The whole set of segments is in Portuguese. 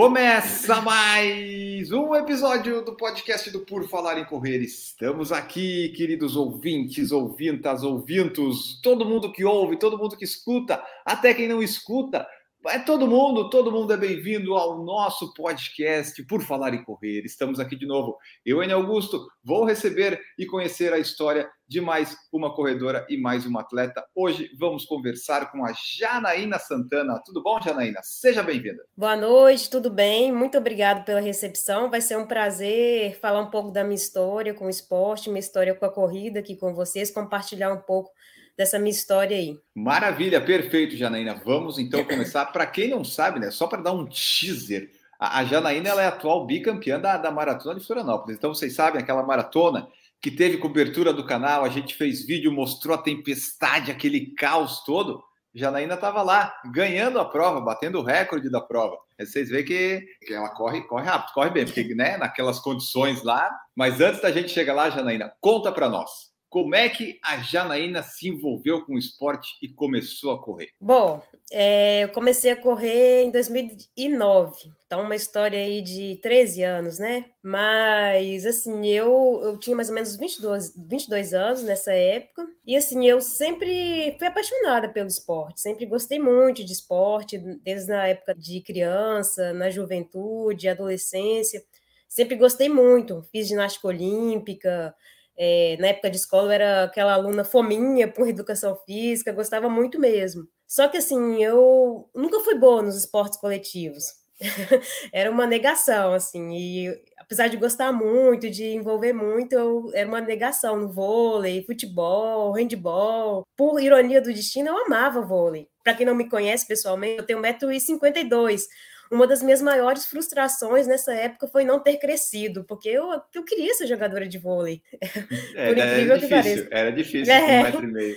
Começa mais um episódio do podcast do Por Falar em Correr. Estamos aqui, queridos ouvintes, ouvintas, ouvintos, todo mundo que ouve, todo mundo que escuta, até quem não escuta. É todo mundo, todo mundo é bem-vindo ao nosso podcast Por Falar em Correr. Estamos aqui de novo. Eu, Enio Augusto, vou receber e conhecer a história de mais uma corredora e mais uma atleta. Hoje vamos conversar com a Janaína Santana. Tudo bom, Janaína? Seja bem-vinda. Boa noite, tudo bem? Muito obrigado pela recepção. Vai ser um prazer falar um pouco da minha história com o esporte, minha história com a corrida aqui com vocês, compartilhar um pouco dessa minha história aí. Maravilha, perfeito, Janaína. Vamos então começar. Para quem não sabe, né, só para dar um teaser, a, a Janaína ela é atual bicampeã da, da maratona de Florianópolis. Então vocês sabem aquela maratona que teve cobertura do canal, a gente fez vídeo, mostrou a tempestade, aquele caos todo. Janaína estava lá, ganhando a prova, batendo o recorde da prova. Aí vocês veem que, que ela corre, corre rápido, corre bem, porque né, naquelas condições lá. Mas antes da gente chegar lá, Janaína, conta para nós. Como é que a Janaína se envolveu com o esporte e começou a correr? Bom, é, eu comecei a correr em 2009, então uma história aí de 13 anos, né? Mas, assim, eu, eu tinha mais ou menos 22, 22 anos nessa época, e assim, eu sempre fui apaixonada pelo esporte, sempre gostei muito de esporte, desde a época de criança, na juventude, adolescência, sempre gostei muito, fiz ginástica olímpica, é, na época de escola, eu era aquela aluna fominha por educação física, gostava muito mesmo. Só que, assim, eu nunca fui boa nos esportes coletivos. era uma negação, assim, e apesar de gostar muito, de envolver muito, eu, era uma negação no vôlei, futebol, handball. Por ironia do destino, eu amava vôlei. Para quem não me conhece pessoalmente, eu tenho 1,52m uma das minhas maiores frustrações nessa época foi não ter crescido, porque eu, eu queria ser jogadora de vôlei. É, Por incrível era que difícil, pareça. Era difícil, é. um metro e meio.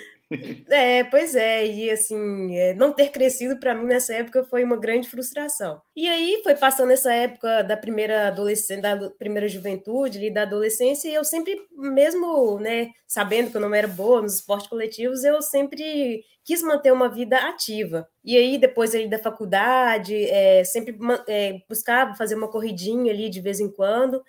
É, pois é, e assim, é, não ter crescido para mim nessa época foi uma grande frustração. E aí foi passando essa época da primeira adolescência, da primeira juventude, ali, da adolescência, e eu sempre, mesmo, né, sabendo que eu não era boa nos esportes coletivos, eu sempre quis manter uma vida ativa. E aí, depois ali da faculdade, é, sempre é, buscava fazer uma corridinha ali de vez em quando.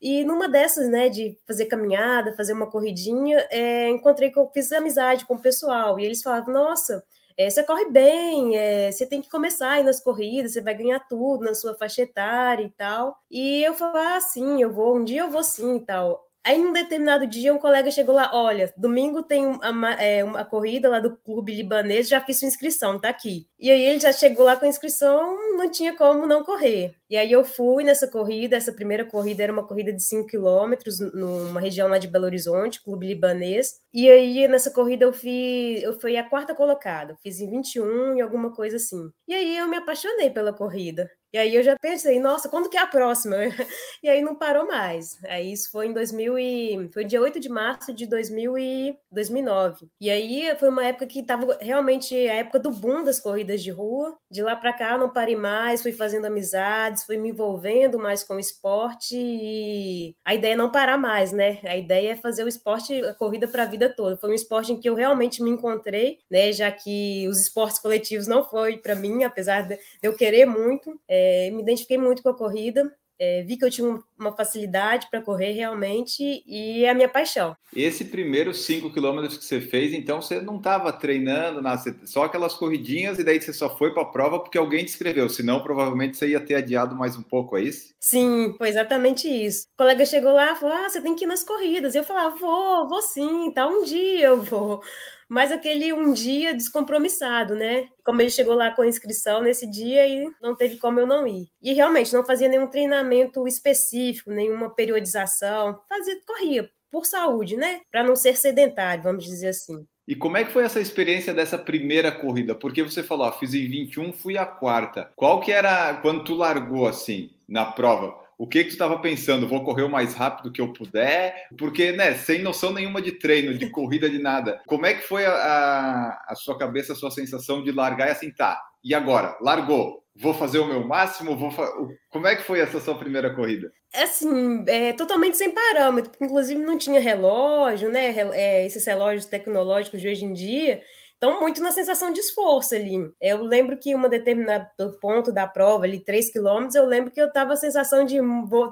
E numa dessas, né, de fazer caminhada, fazer uma corridinha, é, encontrei que eu fiz amizade com o pessoal. E eles falavam, nossa, é, você corre bem, é, você tem que começar aí nas corridas, você vai ganhar tudo na sua faixa etária e tal. E eu falava, ah, sim, eu vou, um dia eu vou sim e tal. Aí, num determinado dia, um colega chegou lá: Olha, domingo tem uma, é, uma corrida lá do clube libanês, já fiz sua inscrição, tá aqui. E aí, ele já chegou lá com a inscrição, não tinha como não correr. E aí, eu fui nessa corrida. Essa primeira corrida era uma corrida de 5 quilômetros, numa região lá de Belo Horizonte, clube libanês. E aí, nessa corrida, eu fui, eu fui a quarta colocada, fiz em 21 e alguma coisa assim. E aí, eu me apaixonei pela corrida. E aí eu já pensei, nossa, quando que é a próxima? E aí não parou mais. Aí isso foi em 2000 e foi dia 8 de março de 2000 e 2009. E aí foi uma época que estava realmente a época do boom das corridas de rua. De lá para cá não parei mais, fui fazendo amizades, fui me envolvendo mais com o esporte e a ideia é não parar mais, né? A ideia é fazer o esporte, a corrida para a vida toda. Foi um esporte em que eu realmente me encontrei, né? Já que os esportes coletivos não foi para mim, apesar de eu querer muito. É, é, me identifiquei muito com a corrida, é, vi que eu tinha uma facilidade para correr realmente e é a minha paixão. Esse primeiro 5 quilômetros que você fez, então você não estava treinando, nada, só aquelas corridinhas e daí você só foi para a prova porque alguém te escreveu, senão provavelmente você ia ter adiado mais um pouco, é isso? Sim, foi exatamente isso. O colega chegou lá e falou: Ah, você tem que ir nas corridas. Eu falava: Vou, vou sim, tá um dia eu vou mas aquele um dia descompromissado, né? Como ele chegou lá com a inscrição nesse dia e não teve como eu não ir. E realmente não fazia nenhum treinamento específico, nenhuma periodização, fazia corria por saúde, né? Para não ser sedentário, vamos dizer assim. E como é que foi essa experiência dessa primeira corrida? Porque você falou, ó, fiz em 21, fui a quarta. Qual que era quando tu largou assim na prova? O que que tu estava pensando? Vou correr o mais rápido que eu puder? Porque, né, sem noção nenhuma de treino, de corrida, de nada. Como é que foi a, a, a sua cabeça, a sua sensação de largar e assim, tá, e agora? Largou. Vou fazer o meu máximo? Vou fa... Como é que foi essa sua primeira corrida? Assim, é, totalmente sem parâmetro. Inclusive não tinha relógio, né? É, esses relógios tecnológicos de hoje em dia. Então, muito na sensação de esforço ali. Eu lembro que uma determinado ponto da prova, ali, 3 quilômetros, eu lembro que eu tava a sensação de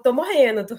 tô morrendo, tô,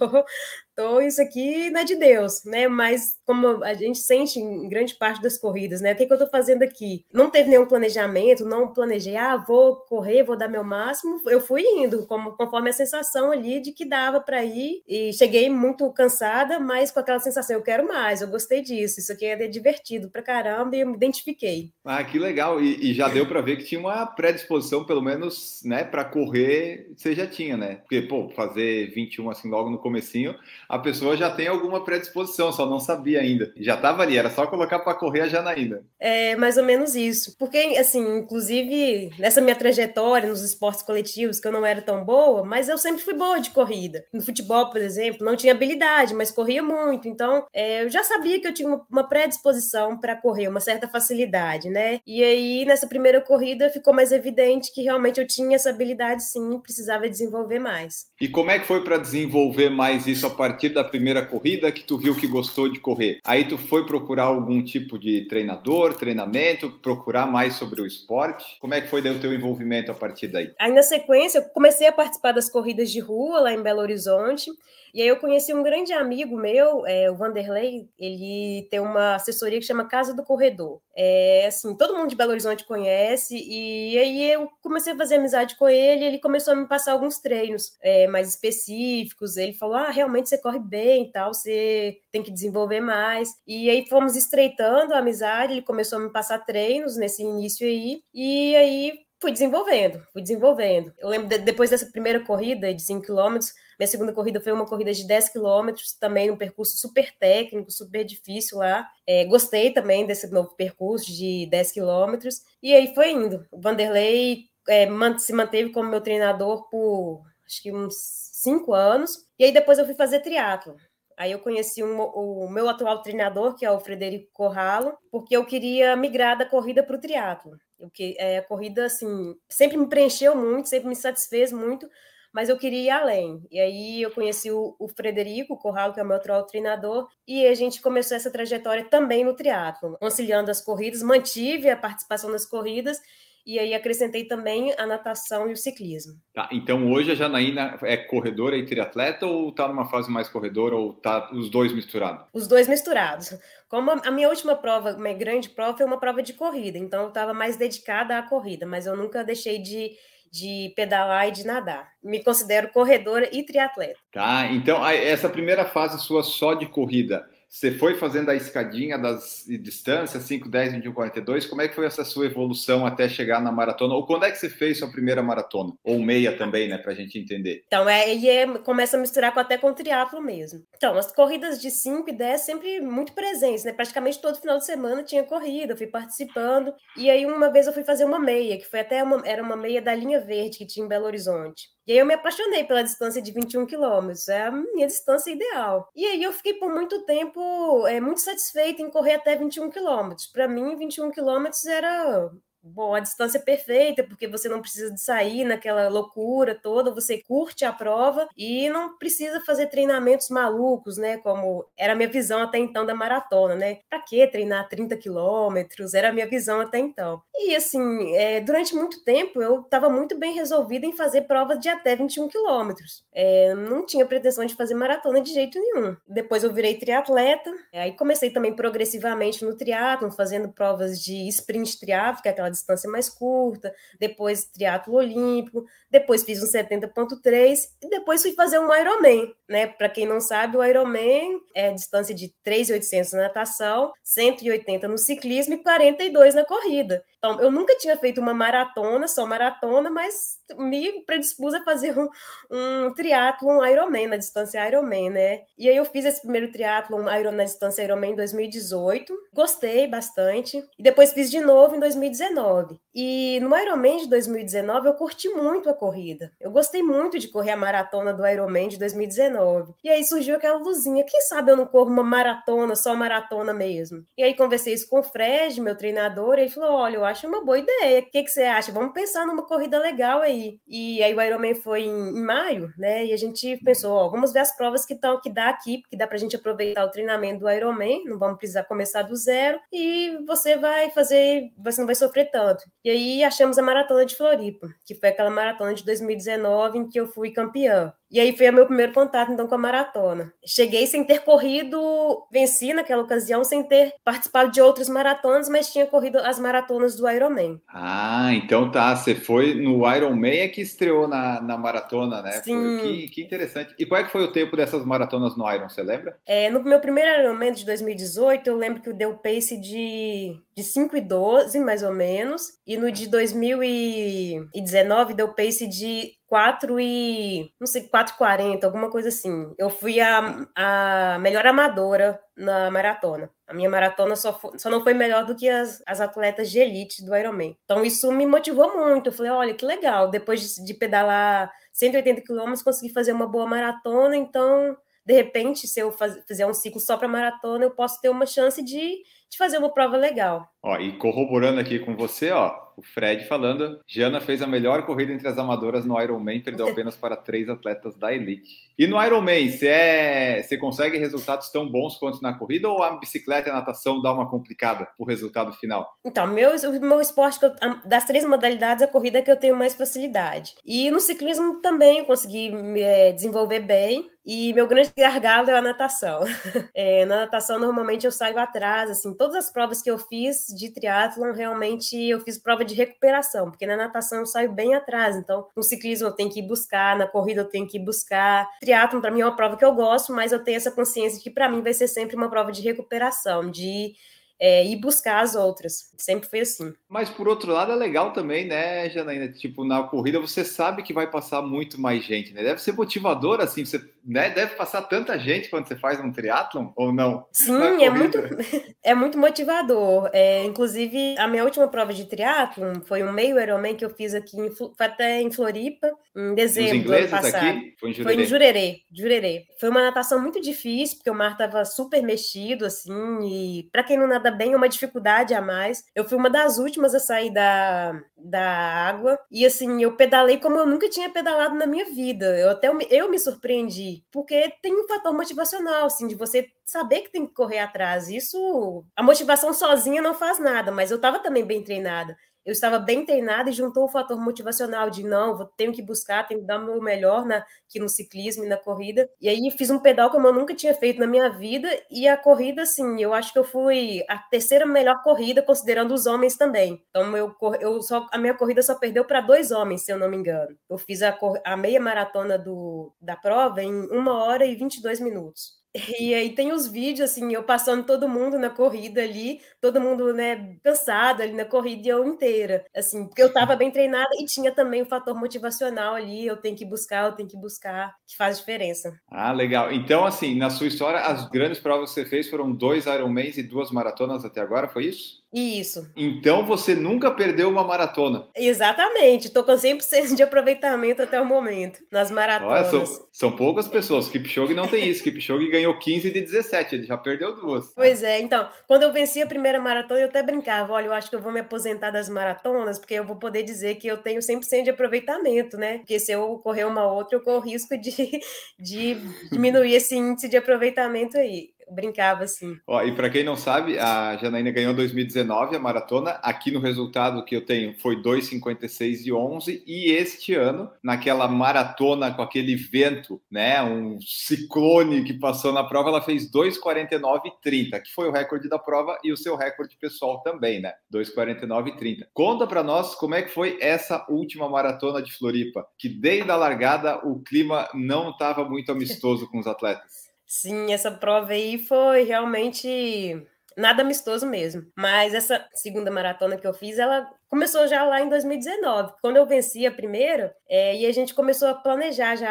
tô isso aqui não é de Deus, né? Mas como a gente sente em grande parte das corridas, né? O que, que eu tô fazendo aqui? Não teve nenhum planejamento, não planejei, ah, vou correr, vou dar meu máximo. Eu fui indo, como, conforme a sensação ali de que dava para ir. E cheguei muito cansada, mas com aquela sensação, eu quero mais, eu gostei disso, isso aqui é divertido pra caramba e eu me identifiquei. Ah, que legal. E, e já deu para ver que tinha uma predisposição, pelo menos, né, para correr, você já tinha, né? Porque, pô, fazer 21 assim logo no comecinho, a pessoa já tem alguma predisposição, só não sabia ainda. Já estava ali, era só colocar para correr a Janaína. É, mais ou menos isso. Porque, assim, inclusive, nessa minha trajetória nos esportes coletivos, que eu não era tão boa, mas eu sempre fui boa de corrida. No futebol, por exemplo, não tinha habilidade, mas corria muito. Então, é, eu já sabia que eu tinha uma predisposição para correr, uma certa facilidade habilidade, né? E aí, nessa primeira corrida, ficou mais evidente que realmente eu tinha essa habilidade sim, precisava desenvolver mais. E como é que foi para desenvolver mais isso a partir da primeira corrida que tu viu que gostou de correr? Aí tu foi procurar algum tipo de treinador, treinamento, procurar mais sobre o esporte? Como é que foi daí o teu envolvimento a partir daí? Aí na sequência, eu comecei a participar das corridas de rua lá em Belo Horizonte. E aí eu conheci um grande amigo meu, é, o Vanderlei, ele tem uma assessoria que chama Casa do Corredor. É, todo mundo de Belo Horizonte conhece, e aí eu comecei a fazer amizade com ele, ele começou a me passar alguns treinos é, mais específicos, ele falou, ah, realmente você corre bem e tal, você tem que desenvolver mais, e aí fomos estreitando a amizade, ele começou a me passar treinos nesse início aí, e aí fui desenvolvendo, fui desenvolvendo. Eu lembro de, depois dessa primeira corrida de 5 quilômetros, minha segunda corrida foi uma corrida de 10 quilômetros, também um percurso super técnico, super difícil lá. É, gostei também desse novo percurso de 10 quilômetros. E aí foi indo. O Vanderlei é, se manteve como meu treinador por acho que uns cinco anos. E aí depois eu fui fazer triatlo. Aí eu conheci um, o meu atual treinador, que é o Frederico Corralo, porque eu queria migrar da corrida para o triatlo. que é, a corrida assim sempre me preencheu muito, sempre me satisfez muito, mas eu queria ir além. E aí eu conheci o, o Frederico Corralo, que é o meu atual treinador, e a gente começou essa trajetória também no triatlo, conciliando as corridas, mantive a participação nas corridas e aí acrescentei também a natação e o ciclismo. Tá, então hoje a Janaína é corredora e triatleta ou está numa fase mais corredora ou tá os dois misturados? Os dois misturados. Como a minha última prova, minha grande prova, foi uma prova de corrida, então eu estava mais dedicada à corrida, mas eu nunca deixei de de pedalar e de nadar. Me considero corredora e triatleta. Tá, então essa primeira fase sua só de corrida, você foi fazendo a escadinha das distâncias, 5, 10, 21, 42. Como é que foi essa sua evolução até chegar na maratona? Ou quando é que você fez sua primeira maratona? Ou meia também, né? Pra gente entender. Então, é, e é, começa a misturar com, até com o triatlo mesmo. Então, as corridas de 5 e 10 sempre muito presentes, né? Praticamente todo final de semana tinha corrida, eu fui participando. E aí, uma vez eu fui fazer uma meia, que foi até uma, era uma meia da linha verde que tinha em Belo Horizonte. E aí eu me apaixonei pela distância de 21 quilômetros, é a minha distância ideal. E aí eu fiquei por muito tempo é, muito satisfeita em correr até 21 quilômetros. Para mim, 21 quilômetros era bom, a distância é perfeita, porque você não precisa de sair naquela loucura toda, você curte a prova e não precisa fazer treinamentos malucos, né? Como era a minha visão até então da maratona, né? Pra que treinar 30 quilômetros? Era a minha visão até então. E assim, é, durante muito tempo eu estava muito bem resolvida em fazer provas de até 21 quilômetros. É, não tinha pretensão de fazer maratona de jeito nenhum. Depois eu virei triatleta, aí comecei também progressivamente no triatlo, fazendo provas de sprint triatlo, que é aquela distância mais curta, depois triatlo olímpico, depois fiz um 70.3 e depois fui fazer um Ironman, né? Para quem não sabe, o Ironman é distância de 3.800 na natação, 180 no ciclismo e 42 na corrida. Então, eu nunca tinha feito uma maratona, só maratona, mas me predispus a fazer um, um Ironman, na distância Ironman, né? E aí eu fiz esse primeiro triatlo, um Iron na distância Ironman em 2018, gostei bastante, e depois fiz de novo em 2019 2019. E no Ironman de 2019 eu curti muito a corrida. Eu gostei muito de correr a maratona do Ironman de 2019. E aí surgiu aquela luzinha, quem sabe eu não corro uma maratona, só maratona mesmo. E aí conversei isso com o Fred, meu treinador, e ele falou: "Olha, eu acho uma boa ideia. O que que você acha? Vamos pensar numa corrida legal aí". E aí o Ironman foi em, em maio, né? E a gente pensou, ó, vamos ver as provas que estão que dá aqui, porque dá pra gente aproveitar o treinamento do Ironman, não vamos precisar começar do zero e você vai fazer, você não vai sofrer tanto. E aí achamos a maratona de Floripa, que foi aquela maratona de 2019 em que eu fui campeã. E aí foi o meu primeiro contato, então, com a maratona. Cheguei sem ter corrido, venci naquela ocasião, sem ter participado de outras maratonas, mas tinha corrido as maratonas do Ironman. Ah, então tá. Você foi no Ironman é que estreou na, na maratona, né? Sim. Que, que, interessante. E qual é que foi o tempo dessas maratonas no Iron, você lembra? É, no meu primeiro Ironman de 2018, eu lembro que eu dei o pace de, de 5 e 12, mais ou menos. E no de 2019, deu pace de 4 e. não sei, 4,40, alguma coisa assim. Eu fui a, a melhor amadora na maratona. A minha maratona só, foi, só não foi melhor do que as, as atletas de elite do Ironman. Então isso me motivou muito. Eu falei, olha, que legal. Depois de, de pedalar 180 quilômetros, consegui fazer uma boa maratona. Então, de repente, se eu faz, fizer um ciclo só para maratona, eu posso ter uma chance de, de fazer uma prova legal. Ó, e corroborando aqui com você, ó, o Fred falando, Jana fez a melhor corrida entre as amadoras no Ironman, perdeu apenas para três atletas da elite. E no Ironman, você, é, você consegue resultados tão bons quanto na corrida ou a bicicleta e a natação dá uma complicada o resultado final? Então, meu, o meu esporte, eu, das três modalidades, a corrida é que eu tenho mais facilidade. E no ciclismo também eu consegui me é, desenvolver bem, e meu grande gargalo é a natação. É, na natação, normalmente eu saio atrás, assim, todas as provas que eu fiz de triatlon, realmente eu fiz prova de recuperação, porque na natação eu saio bem atrás, então no ciclismo eu tenho que ir buscar, na corrida eu tenho que ir buscar. Triatlon para mim é uma prova que eu gosto, mas eu tenho essa consciência de que para mim vai ser sempre uma prova de recuperação, de é, ir buscar as outras. Sempre foi assim. Mas por outro lado é legal também, né, Janaína? Tipo, na corrida você sabe que vai passar muito mais gente, né? Deve ser motivador, assim, você né, deve passar tanta gente quando você faz um triatlon, ou não? Sim, é muito, é muito motivador. É, inclusive, a minha última prova de triatlon foi um meio Ironman que eu fiz aqui, em, foi até em Floripa, em dezembro do ano passado. Aqui? Foi em Jurerê? Foi em Jurerê, Jurerê. Foi uma natação muito difícil, porque o mar estava super mexido, assim, e para quem não nada bem, é uma dificuldade a mais. Eu fui uma das últimas a sair da, da água, e assim, eu pedalei como eu nunca tinha pedalado na minha vida. Eu até eu me surpreendi, porque tem um fator motivacional, assim, de você saber que tem que correr atrás. Isso, a motivação sozinha não faz nada, mas eu estava também bem treinada eu estava bem treinada e juntou o fator motivacional de não, vou, tenho que buscar, tenho que dar o meu melhor na, aqui no ciclismo e na corrida. E aí fiz um pedal como eu nunca tinha feito na minha vida e a corrida, assim, eu acho que eu fui a terceira melhor corrida, considerando os homens também. Então eu, eu só, a minha corrida só perdeu para dois homens, se eu não me engano. Eu fiz a, a meia maratona do, da prova em uma hora e 22 minutos. E aí tem os vídeos, assim, eu passando todo mundo na corrida ali, todo mundo, né, cansado ali na corrida e eu inteira, assim, porque eu tava bem treinada e tinha também o fator motivacional ali, eu tenho que buscar, eu tenho que buscar, que faz diferença. Ah, legal. Então, assim, na sua história, as grandes provas que você fez foram dois Ironmans e duas maratonas até agora, foi isso? Isso. Então você nunca perdeu uma maratona. Exatamente. Estou com 100% de aproveitamento até o momento nas maratonas. Olha, são, são poucas pessoas. Kipchoge não tem isso. Kipchoge ganhou 15 de 17. Ele já perdeu duas. Pois é. Então, quando eu venci a primeira maratona, eu até brincava. Olha, eu acho que eu vou me aposentar das maratonas, porque eu vou poder dizer que eu tenho 100% de aproveitamento, né? Porque se eu correr uma outra, eu corro risco de, de diminuir esse índice de aproveitamento aí brincava assim. Ó, e para quem não sabe, a Janaína ganhou 2019 a maratona. Aqui no resultado que eu tenho foi 2,56 e 11. E este ano, naquela maratona com aquele vento, né, um ciclone que passou na prova, ela fez 2,49 e 30, que foi o recorde da prova e o seu recorde pessoal também, né? 2,49 e 30. Conta para nós como é que foi essa última maratona de Floripa, que desde a largada o clima não estava muito amistoso com os atletas. Sim, essa prova aí foi realmente nada amistoso mesmo. Mas essa segunda maratona que eu fiz, ela começou já lá em 2019. Quando eu venci a primeira, é, e a gente começou a planejar já,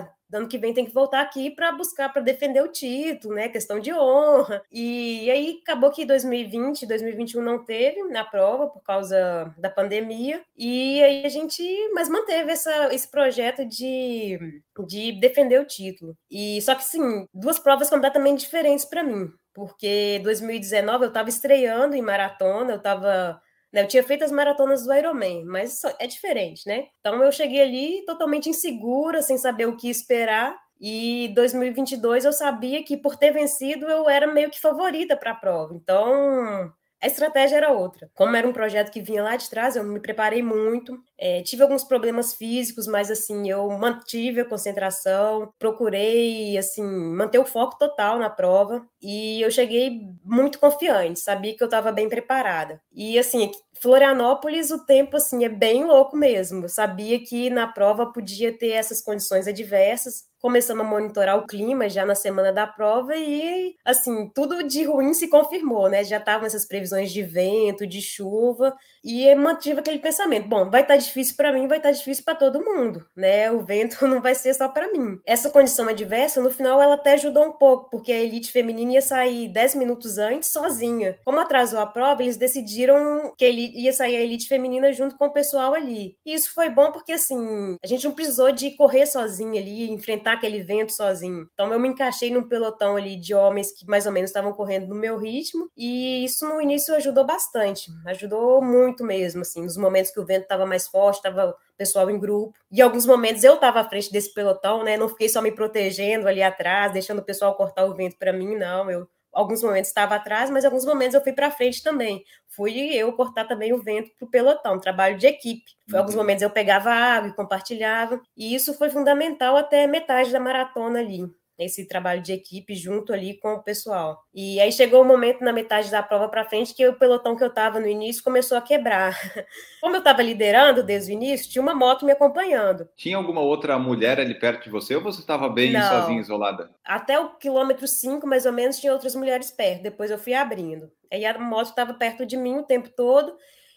ah, ano que vem tem que voltar aqui para buscar, para defender o título, né? Questão de honra. E, aí acabou que 2020, 2021 não teve na prova por causa da pandemia. E aí a gente, mas manteve essa, esse projeto de, de defender o título. E só que sim, duas provas completamente diferentes para mim. Porque 2019 eu estava estreando em maratona, eu estava eu tinha feito as maratonas do Ironman, mas é diferente, né? Então eu cheguei ali totalmente insegura, sem saber o que esperar. E 2022 eu sabia que por ter vencido eu era meio que favorita para a prova. Então a estratégia era outra. Como era um projeto que vinha lá de trás, eu me preparei muito. É, tive alguns problemas físicos, mas assim, eu mantive a concentração, procurei assim manter o foco total na prova e eu cheguei muito confiante, sabia que eu estava bem preparada. E assim, Florianópolis, o tempo assim é bem louco mesmo. Eu sabia que na prova podia ter essas condições adversas. Começamos a monitorar o clima já na semana da prova e assim, tudo de ruim se confirmou, né? Já estavam essas previsões de vento, de chuva, e mantive aquele pensamento: bom, vai estar tá difícil para mim, vai estar tá difícil para todo mundo, né? O vento não vai ser só para mim. Essa condição adversa, no final, ela até ajudou um pouco, porque a elite feminina ia sair 10 minutos antes sozinha. Como atrasou a prova, eles decidiram que ele ia sair a elite feminina junto com o pessoal ali. E isso foi bom porque, assim, a gente não precisou de correr sozinha ali, enfrentar aquele vento sozinho. Então, eu me encaixei num pelotão ali de homens que mais ou menos estavam correndo no meu ritmo, e isso no início ajudou bastante, ajudou muito mesmo, assim, nos momentos que o vento estava mais forte, estava o pessoal em grupo. E em alguns momentos eu estava à frente desse pelotão, né? Não fiquei só me protegendo ali atrás, deixando o pessoal cortar o vento para mim, não. Eu alguns momentos estava atrás, mas alguns momentos eu fui para frente também. Fui eu cortar também o vento para o pelotão, trabalho de equipe. Uhum. Alguns momentos eu pegava água e compartilhava, e isso foi fundamental até metade da maratona ali esse trabalho de equipe junto ali com o pessoal. E aí chegou o um momento na metade da prova para frente que o pelotão que eu estava no início começou a quebrar. Como eu estava liderando desde o início, tinha uma moto me acompanhando. Tinha alguma outra mulher ali perto de você ou você estava bem Não. sozinha, isolada? Até o quilômetro 5, mais ou menos, tinha outras mulheres perto. Depois eu fui abrindo. Aí a moto estava perto de mim o tempo todo.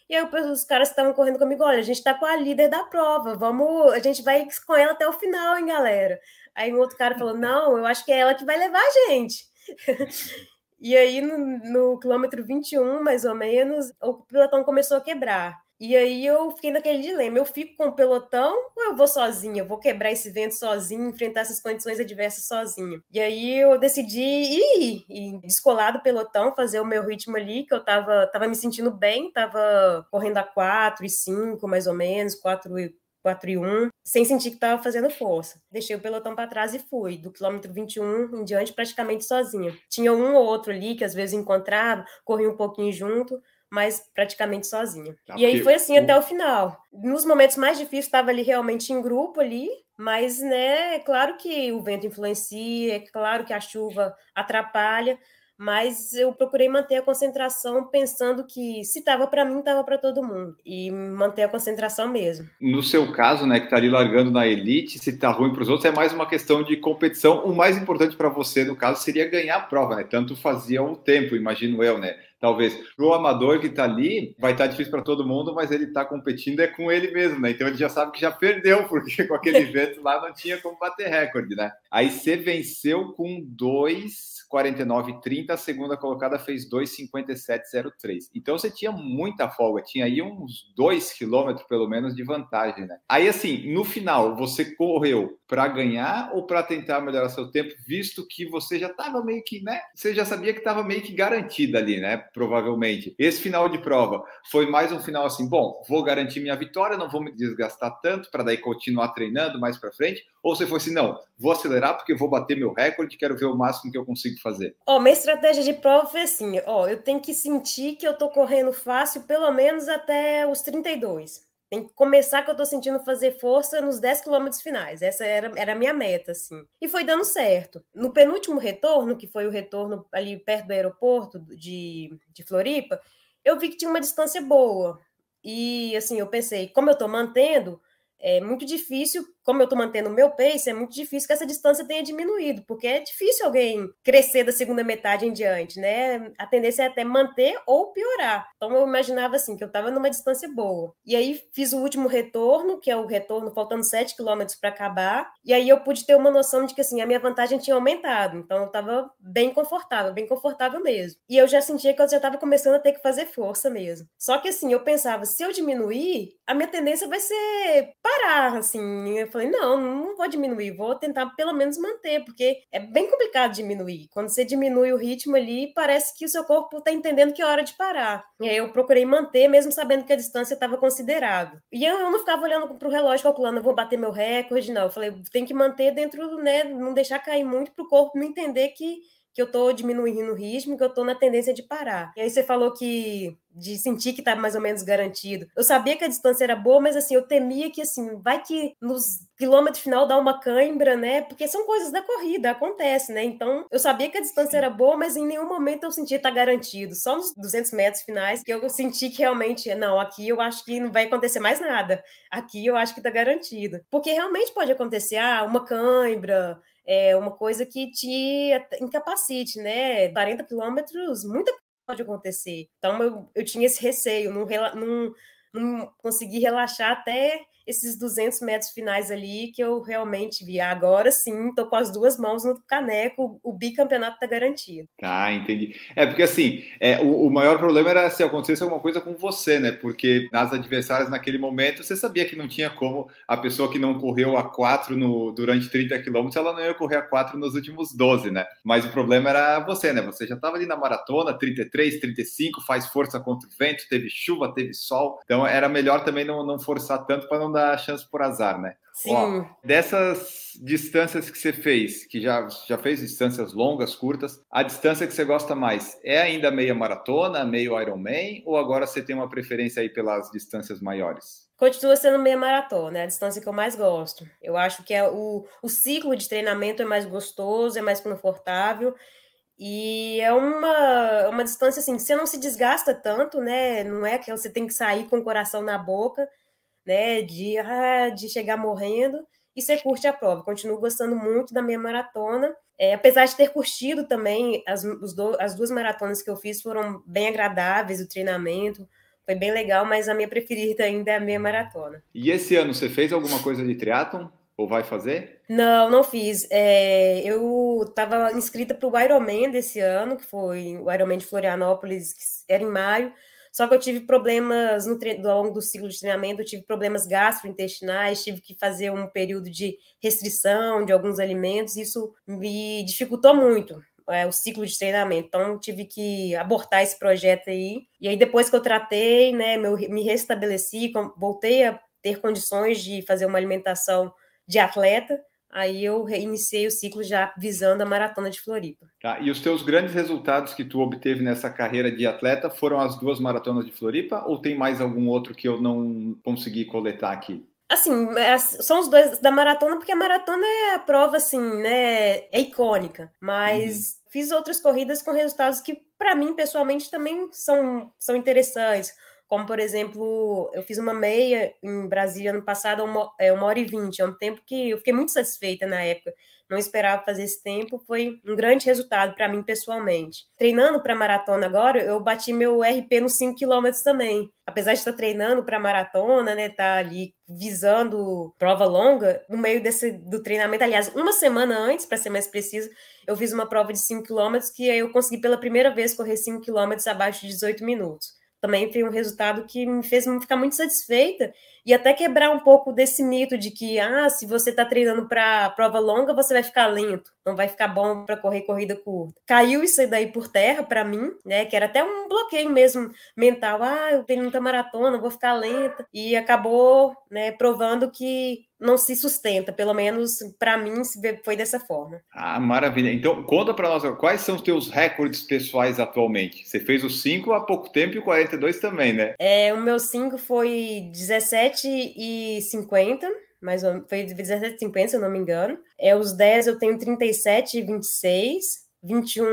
E aí os caras estavam correndo comigo, olha, a gente está com a líder da prova, vamos, a gente vai com ela até o final, hein, galera. Aí um outro cara falou: Não, eu acho que é ela que vai levar a gente. e aí, no, no quilômetro 21, mais ou menos, o pelotão começou a quebrar. E aí eu fiquei naquele dilema: eu fico com o pelotão ou eu vou sozinha? Eu vou quebrar esse vento sozinho, enfrentar essas condições adversas sozinha. E aí eu decidi ir, ir descolar do pelotão, fazer o meu ritmo ali, que eu tava, tava me sentindo bem, tava correndo a 4 e 5, mais ou menos, 4 e 4 e 1, sem sentir que estava fazendo força. Deixei o pelotão para trás e fui, do quilômetro 21 em diante, praticamente sozinha. Tinha um ou outro ali que às vezes encontrava, corria um pouquinho junto, mas praticamente sozinha. Tá, e aí foi assim até o final. Nos momentos mais difíceis, estava ali realmente em grupo ali, mas, né, é claro que o vento influencia, é claro que a chuva atrapalha, mas eu procurei manter a concentração pensando que se estava para mim, estava para todo mundo e manter a concentração mesmo. No seu caso, né, que está ali largando na elite, se está ruim para os outros, é mais uma questão de competição. O mais importante para você, no caso, seria ganhar a prova, né? Tanto fazia o tempo, imagino eu, né? Talvez o amador que está ali, vai estar tá difícil para todo mundo, mas ele está competindo é com ele mesmo, né? Então ele já sabe que já perdeu, porque com aquele evento lá não tinha como bater recorde, né? Aí você venceu com dois 49,30, a segunda colocada fez 2,57,03. Então você tinha muita folga, tinha aí uns 2 quilômetros pelo menos de vantagem, né? Aí assim, no final, você correu para ganhar ou para tentar melhorar seu tempo, visto que você já estava meio que, né? Você já sabia que estava meio que garantida ali, né? Provavelmente. Esse final de prova foi mais um final assim, bom, vou garantir minha vitória, não vou me desgastar tanto para daí continuar treinando mais para frente, ou você foi assim, não, vou acelerar porque vou bater meu recorde, quero ver o máximo que eu consigo fazer? Ó, minha estratégia de prova foi assim, ó, eu tenho que sentir que eu tô correndo fácil pelo menos até os 32. Tem que começar que eu tô sentindo fazer força nos 10 quilômetros finais. Essa era, era a minha meta, assim. E foi dando certo. No penúltimo retorno, que foi o retorno ali perto do aeroporto de, de Floripa, eu vi que tinha uma distância boa. E, assim, eu pensei, como eu tô mantendo, é muito difícil como eu estou mantendo o meu pace, é muito difícil que essa distância tenha diminuído, porque é difícil alguém crescer da segunda metade em diante, né? A tendência é até manter ou piorar. Então eu imaginava assim, que eu estava numa distância boa. E aí fiz o último retorno, que é o retorno faltando 7 quilômetros para acabar, e aí eu pude ter uma noção de que assim, a minha vantagem tinha aumentado. Então eu estava bem confortável, bem confortável mesmo. E eu já sentia que eu já estava começando a ter que fazer força mesmo. Só que assim, eu pensava, se eu diminuir, a minha tendência vai ser parar, assim. Eu falei, não, não vou diminuir, vou tentar pelo menos manter, porque é bem complicado diminuir. Quando você diminui o ritmo ali, parece que o seu corpo está entendendo que é hora de parar. E aí eu procurei manter, mesmo sabendo que a distância estava considerável. E eu, eu não ficava olhando para o relógio calculando, eu vou bater meu recorde, não. Eu falei, tem que manter dentro, né, não deixar cair muito para o corpo não entender que que eu estou diminuindo o ritmo, que eu estou na tendência de parar. E aí você falou que de sentir que estava mais ou menos garantido. Eu sabia que a distância era boa, mas assim, eu temia que assim, vai que nos quilômetros final dá uma cãibra, né? Porque são coisas da corrida, acontece, né? Então, eu sabia que a distância era boa, mas em nenhum momento eu sentia estar tá garantido. Só nos 200 metros finais que eu senti que realmente, não, aqui eu acho que não vai acontecer mais nada. Aqui eu acho que está garantido. Porque realmente pode acontecer, ah, uma cãibra, é uma coisa que te incapacite, né? 40 quilômetros, muita coisa pode acontecer. Então eu, eu tinha esse receio, não, não, não consegui relaxar até esses 200 metros finais ali que eu realmente vi. Agora sim, tô com as duas mãos no caneco, o bicampeonato tá garantido. Ah, entendi. É porque assim, é, o, o, maior problema era se acontecesse alguma coisa com você, né? Porque nas adversárias naquele momento você sabia que não tinha como a pessoa que não correu a 4 no, durante 30 quilômetros, ela não ia correr a 4 nos últimos 12, né? Mas o problema era você, né? Você já estava ali na maratona, 33, 35, faz força contra o vento, teve chuva, teve sol. Então era melhor também não, não forçar tanto para não dar dar chance por azar, né? Sim. Ó, dessas distâncias que você fez, que já, já fez distâncias longas, curtas, a distância que você gosta mais é ainda meia maratona, meio Ironman, ou agora você tem uma preferência aí pelas distâncias maiores? Continua sendo meia maratona, é a distância que eu mais gosto. Eu acho que é o, o ciclo de treinamento é mais gostoso, é mais confortável. E é uma, uma distância assim, você não se desgasta tanto, né? Não é que você tem que sair com o coração na boca né? De, ah, de chegar morrendo e você curte a prova. Continuo gostando muito da minha maratona. É, apesar de ter curtido também, as, do, as duas maratonas que eu fiz foram bem agradáveis, o treinamento foi bem legal, mas a minha preferida ainda é a meia maratona. E esse ano você fez alguma coisa de triatlon? Ou vai fazer? Não, não fiz. É, eu estava inscrita para o Ironman desse ano, que foi o Ironman de Florianópolis, que era em maio, só que eu tive problemas no ao longo do ciclo de treinamento, eu tive problemas gastrointestinais, tive que fazer um período de restrição de alguns alimentos, isso me dificultou muito. É, o ciclo de treinamento. Então, tive que abortar esse projeto aí. E aí, depois que eu tratei, né, meu, me restabeleci, voltei a ter condições de fazer uma alimentação de atleta, Aí eu reiniciei o ciclo já visando a maratona de Floripa. Tá, e os teus grandes resultados que tu obteve nessa carreira de atleta foram as duas maratonas de Floripa ou tem mais algum outro que eu não consegui coletar aqui? Assim, são os dois da maratona, porque a maratona é a prova, assim, né, é icônica. Mas uhum. fiz outras corridas com resultados que, para mim, pessoalmente, também são, são interessantes como por exemplo, eu fiz uma meia em Brasília ano passado, uma, é, uma hora e vinte, é um tempo que eu fiquei muito satisfeita na época, não esperava fazer esse tempo, foi um grande resultado para mim pessoalmente. Treinando para maratona agora, eu bati meu RP nos 5 km também. Apesar de estar treinando para maratona, né, tá ali visando prova longa, no meio desse do treinamento, aliás, uma semana antes, para ser mais preciso, eu fiz uma prova de 5 km que eu consegui pela primeira vez correr 5 km abaixo de 18 minutos também foi um resultado que me fez ficar muito satisfeita e até quebrar um pouco desse mito de que, ah, se você está treinando para prova longa, você vai ficar lento, não vai ficar bom para correr corrida curta. Caiu isso daí por terra para mim, né? Que era até um bloqueio mesmo mental. Ah, eu tenho muita maratona, vou ficar lenta. E acabou, né, provando que não se sustenta, pelo menos para mim foi dessa forma. Ah, maravilha. Então, conta para nós, quais são os teus recordes pessoais atualmente? Você fez os 5 há pouco tempo e o 42 também, né? É, o meu 5 foi 17 17,50, mais ou foi 17,50, se eu não me engano. É, os 10 eu tenho 37,26. 21,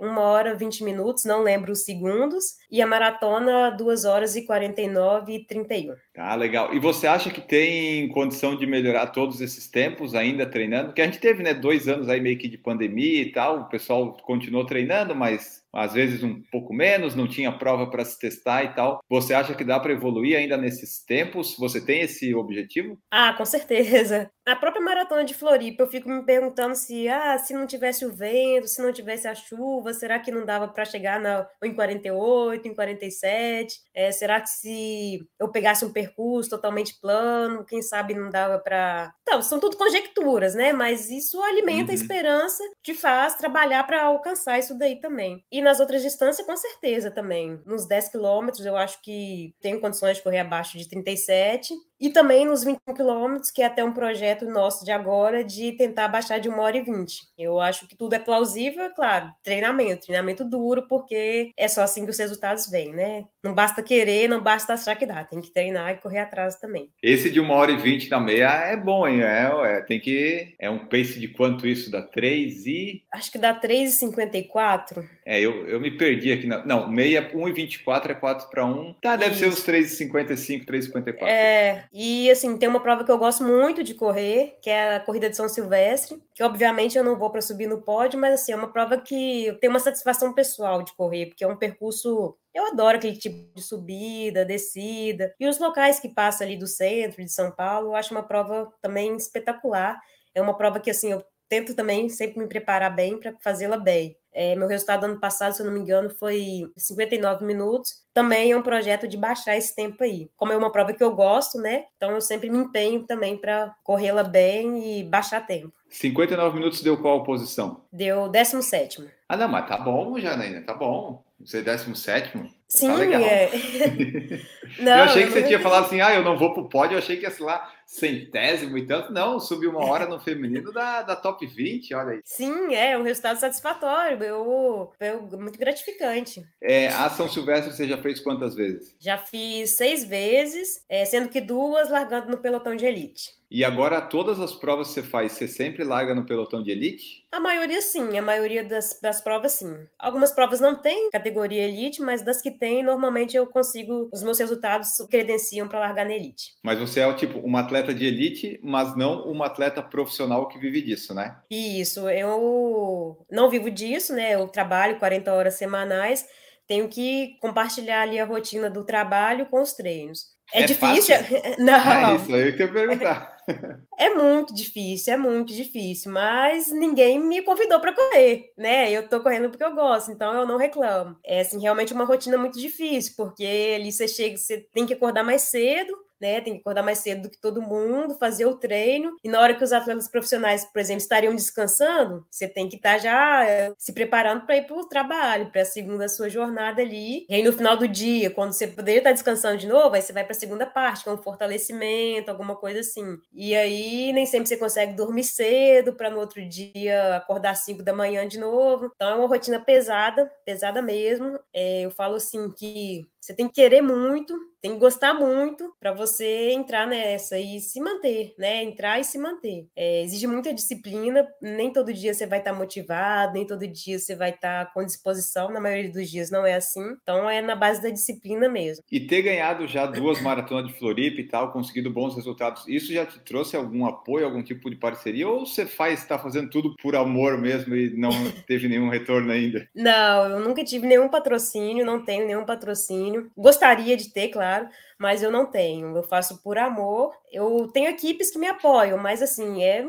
1 hora 20 minutos, não lembro os segundos, e a maratona 2 horas e 49 e 31. Ah, legal. E você acha que tem condição de melhorar todos esses tempos ainda treinando? Porque a gente teve, né, dois anos aí meio que de pandemia e tal, o pessoal continuou treinando, mas às vezes um pouco menos, não tinha prova para se testar e tal. Você acha que dá para evoluir ainda nesses tempos? Você tem esse objetivo? Ah, com certeza. A própria maratona de Floripa, eu fico me perguntando se, ah, se não tivesse o vento, se não tivesse a chuva, será que não dava para chegar na, em 48, em 47? É, será que se eu pegasse um percurso totalmente plano, quem sabe não dava para. Então, são tudo conjecturas, né? Mas isso alimenta uhum. a esperança, te faz trabalhar para alcançar isso daí também. E nas outras distâncias, com certeza também. Nos 10 quilômetros, eu acho que tenho condições de correr abaixo de 37. E também nos 21 quilômetros, que é até um projeto nosso de agora, de tentar baixar de 1 hora e 20. Eu acho que tudo é plausível, é claro. Treinamento, treinamento duro, porque é só assim que os resultados vêm, né? Não basta querer, não basta achar que dá. Tem que treinar e correr atrás também. Esse de 1 hora e 20 na meia é bom, hein? É, é, tem que. É um pace de quanto isso? Dá 3 e. Acho que dá 3,54. É, eu, eu me perdi aqui. Na... Não, meia 1,24 é 4 para 1. Tá, deve isso. ser uns 3,55, 3,54. É. E assim, tem uma prova que eu gosto muito de correr, que é a corrida de São Silvestre, que obviamente eu não vou para subir no pódio, mas assim, é uma prova que eu tenho uma satisfação pessoal de correr, porque é um percurso eu adoro aquele tipo de subida, descida. E os locais que passa ali do centro de São Paulo, eu acho uma prova também espetacular. É uma prova que, assim, eu tento também sempre me preparar bem para fazê-la bem. É, meu resultado ano passado, se eu não me engano, foi 59 minutos. Também é um projeto de baixar esse tempo aí. Como é uma prova que eu gosto, né? Então eu sempre me empenho também para corrê-la bem e baixar tempo. 59 minutos deu qual posição? Deu 17. Ah, não, mas tá bom, Janaína, tá bom. Você é 17? Tá Sim, tá legal. é. não, eu achei que você tinha falado assim, ah, eu não vou pro pódio, eu achei que ia, sei lá, centésimo e tanto. Não, subiu uma hora no feminino da, da top 20, olha aí. Sim, é um resultado satisfatório, eu, eu, muito gratificante. É, a São Silvestre você já fez quantas vezes? Já fiz seis vezes, é, sendo que duas largando no pelotão de elite. E agora, todas as provas que você faz, você sempre larga no pelotão de elite? A maioria sim, a maioria das, das provas sim. Algumas provas não tem categoria elite, mas das que tem, normalmente eu consigo, os meus resultados credenciam para largar na elite. Mas você é o tipo, uma atleta de elite, mas não uma atleta profissional que vive disso, né? Isso, eu não vivo disso, né? Eu trabalho 40 horas semanais, tenho que compartilhar ali a rotina do trabalho com os treinos. É, é difícil? Não. É isso aí que eu ia perguntar. É muito difícil, é muito difícil, mas ninguém me convidou para correr, né? Eu tô correndo porque eu gosto, então eu não reclamo. É assim, realmente uma rotina muito difícil, porque ali você chega, você tem que acordar mais cedo, né? Tem que acordar mais cedo do que todo mundo, fazer o treino. E na hora que os atletas profissionais, por exemplo, estariam descansando, você tem que estar tá já é, se preparando para ir para o trabalho, para a segunda sua jornada ali. E aí no final do dia, quando você poderia estar descansando de novo, aí você vai para a segunda parte, que é um fortalecimento, alguma coisa assim. E aí nem sempre você consegue dormir cedo para no outro dia acordar às 5 da manhã de novo. Então é uma rotina pesada, pesada mesmo. É, eu falo assim que você tem que querer muito, tem que gostar muito para você entrar nessa e se manter, né? Entrar e se manter. É, exige muita disciplina, nem todo dia você vai estar tá motivado, nem todo dia você vai estar tá com disposição, na maioria dos dias não é assim. Então é na base da disciplina mesmo. E ter ganhado já duas maratonas de Floripa e tal, conseguido bons resultados, isso já te trouxe algum apoio, algum tipo de parceria? Ou você faz, está fazendo tudo por amor mesmo e não teve nenhum retorno ainda? Não, eu nunca tive nenhum patrocínio, não tenho nenhum patrocínio patrocínio. Gostaria de ter, claro, mas eu não tenho. Eu faço por amor. Eu tenho equipes que me apoiam, mas assim, é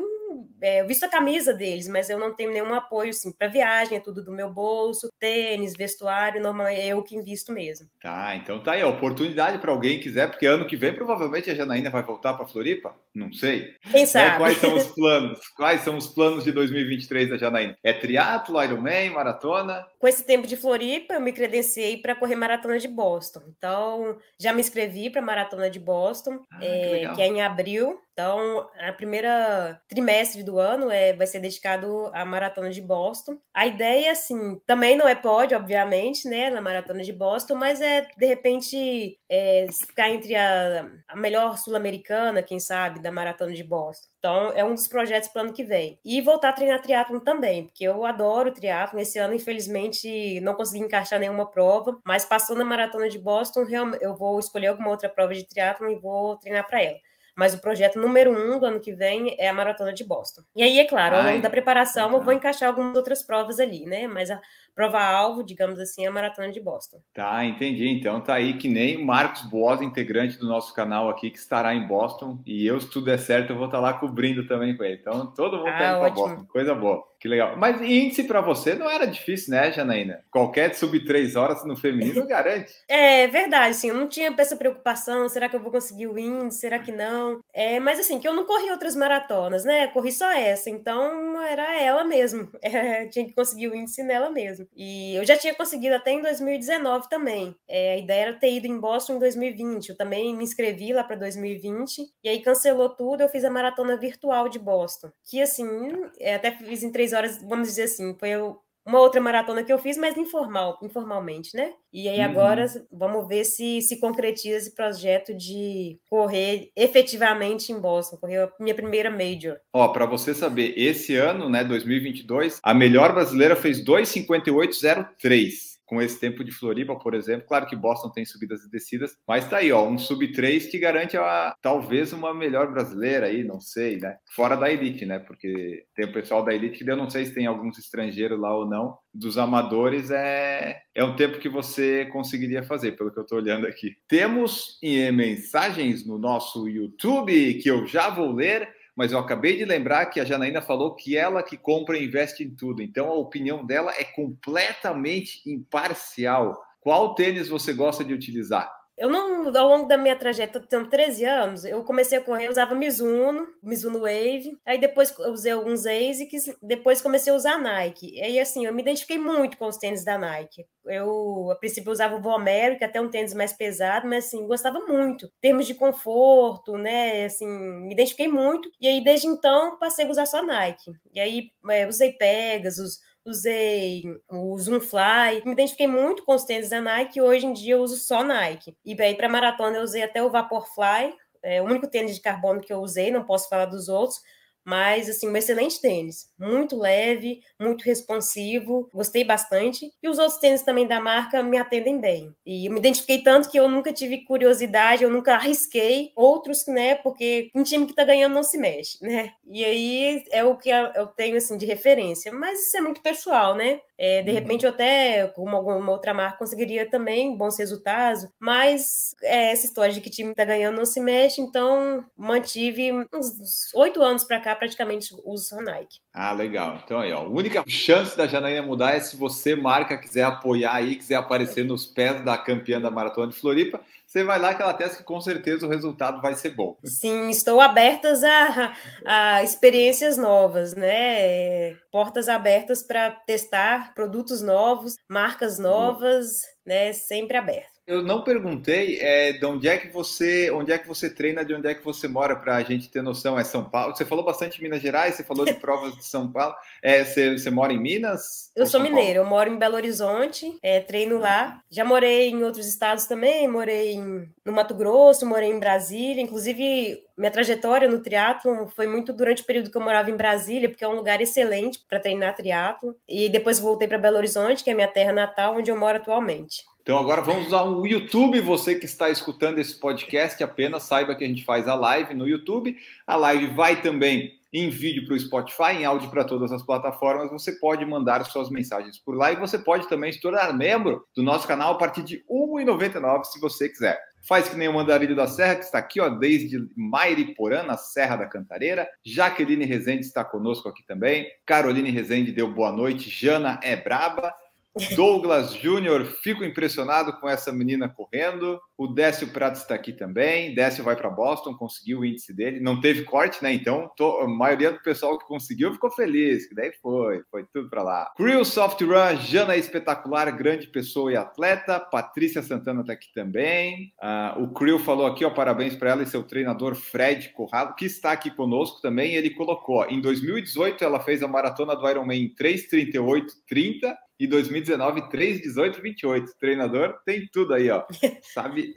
é, eu visto a camisa deles, mas eu não tenho nenhum apoio assim, para viagem, é tudo do meu bolso, tênis, vestuário, normalmente é eu que invisto mesmo. Tá, então tá aí, a oportunidade para alguém quiser, porque ano que vem provavelmente a Janaína vai voltar para Floripa? Não sei. Quem sabe? É, quais são os planos? Quais são os planos de 2023 da Janaína? É triatlo, Ironman, maratona? Com esse tempo de Floripa, eu me credenciei para correr maratona de Boston. Então, já me inscrevi para maratona de Boston, ah, é, que, que é em abril. Então, a primeira trimestre do ano é, vai ser dedicado à maratona de Boston. A ideia, assim, também não é pódio, obviamente, né, na maratona de Boston, mas é de repente é, ficar entre a, a melhor sul-americana, quem sabe, da maratona de Boston. Então, é um dos projetos para o ano que vem. E voltar a treinar triatlon também, porque eu adoro triatlon. Esse ano, infelizmente, não consegui encaixar nenhuma prova, mas passou na maratona de Boston, eu vou escolher alguma outra prova de triatlon e vou treinar para ela mas o projeto número um do ano que vem é a Maratona de Boston. E aí, é claro, ao longo da preparação eu vou encaixar algumas outras provas ali, né? Mas a prova-alvo, digamos assim, é a Maratona de Boston. Tá, entendi. Então tá aí que nem o Marcos Boas, integrante do nosso canal aqui, que estará em Boston. E eu, se tudo der certo, eu vou estar tá lá cobrindo também com ele. Então todo mundo tá ah, tá indo para Boston. Coisa boa. Que legal. Mas índice para você não era difícil, né, Janaína? Qualquer sub três horas no feminino garante. É verdade, sim. Eu não tinha essa preocupação. Será que eu vou conseguir o índice? Será que não? É, mas assim, que eu não corri outras maratonas, né? Corri só essa. Então era ela mesmo. É, tinha que conseguir o índice nela mesmo. E eu já tinha conseguido até em 2019 também. É, a ideia era ter ido em Boston em 2020. Eu também me inscrevi lá para 2020. E aí cancelou tudo. Eu fiz a maratona virtual de Boston. Que assim, é, até fiz em três três horas, vamos dizer assim, foi uma outra maratona que eu fiz, mas informal, informalmente, né? E aí agora uhum. vamos ver se se concretiza esse projeto de correr efetivamente em Boston, correr a minha primeira major. Ó, para você saber, esse ano, né, 2022, a melhor brasileira fez 2:58:03 com esse tempo de Floripa, por exemplo. Claro que Boston tem subidas e descidas, mas tá aí, ó, um sub 3 que garante a, talvez uma melhor brasileira aí, não sei, né? Fora da elite, né? Porque tem o pessoal da elite que eu não sei se tem alguns estrangeiros lá ou não. Dos amadores é é um tempo que você conseguiria fazer, pelo que eu estou olhando aqui. Temos mensagens no nosso YouTube que eu já vou ler mas eu acabei de lembrar que a Janaína falou que ela que compra e investe em tudo. Então a opinião dela é completamente imparcial. Qual tênis você gosta de utilizar? Eu não, ao longo da minha trajetória, tenho 13 anos, eu comecei a correr, usava Mizuno, Mizuno Wave, aí depois usei alguns ASICs, depois comecei a usar Nike. E aí, assim, eu me identifiquei muito com os tênis da Nike. Eu, a princípio, usava o Vomero, que é até um tênis mais pesado, mas, assim, gostava muito. Em termos de conforto, né, assim, me identifiquei muito. E aí, desde então, passei a usar só Nike. E aí, é, usei Pegasus, usei o Zoomfly, me identifiquei muito com os tênis da Nike, hoje em dia eu uso só Nike. E aí para maratona eu usei até o Vaporfly, é o único tênis de carbono que eu usei, não posso falar dos outros, mas assim, um excelente tênis, muito leve, muito responsivo, gostei bastante. E os outros tênis também da marca me atendem bem. E eu me identifiquei tanto que eu nunca tive curiosidade, eu nunca arrisquei outros, né? Porque um time que tá ganhando não se mexe, né? E aí é o que eu tenho assim de referência, mas isso é muito pessoal, né? É, de uhum. repente, eu até, com alguma outra marca, conseguiria também bons resultados, mas é, essa história de que time está ganhando não se mexe, então mantive uns oito anos para cá, praticamente uso só Nike. Ah, legal. Então aí, ó, a única chance da Janaína mudar é se você, marca, quiser apoiar aí, quiser aparecer nos pés da campeã da Maratona de Floripa você vai lá que ela testa que com certeza o resultado vai ser bom. Sim, estou abertas a, a experiências novas, né? Portas abertas para testar produtos novos, marcas novas, né? Sempre aberto. Eu não perguntei é, de onde é que você, onde é que você treina, de onde é que você mora, para a gente ter noção. É São Paulo. Você falou bastante de Minas Gerais, você falou de provas de São Paulo. É, você, você mora em Minas? Eu sou mineira, eu moro em Belo Horizonte, é, treino lá. Já morei em outros estados também, morei em, no Mato Grosso, morei em Brasília. Inclusive, minha trajetória no triatlo foi muito durante o período que eu morava em Brasília, porque é um lugar excelente para treinar triatlo. E depois voltei para Belo Horizonte, que é minha terra natal, onde eu moro atualmente. Então agora vamos usar o YouTube. Você que está escutando esse podcast, apenas saiba que a gente faz a live no YouTube. A live vai também em vídeo para o Spotify, em áudio para todas as plataformas. Você pode mandar suas mensagens por lá e você pode também se tornar membro do nosso canal a partir de R$ 1,99 se você quiser. Faz que nem o Mandarilho da Serra, que está aqui ó, desde Mairiporã, na Serra da Cantareira. Jaqueline Rezende está conosco aqui também. Caroline Rezende deu boa noite. Jana é braba. Douglas Júnior, fico impressionado com essa menina correndo. O Décio Prato está aqui também. Décio vai para Boston, conseguiu o índice dele. Não teve corte, né? Então, tô, a maioria do pessoal que conseguiu ficou feliz. Que daí foi, foi tudo para lá. Crew Soft Run, Jana é espetacular, grande pessoa e atleta. Patrícia Santana está aqui também. Uh, o Crew falou aqui, ó, parabéns para ela e seu treinador Fred Corrado, que está aqui conosco também. Ele colocou, ó, em 2018 ela fez a maratona do Ironman em 3:38:30 e 2019 3, 18, 28. Treinador tem tudo aí, ó. Sabe,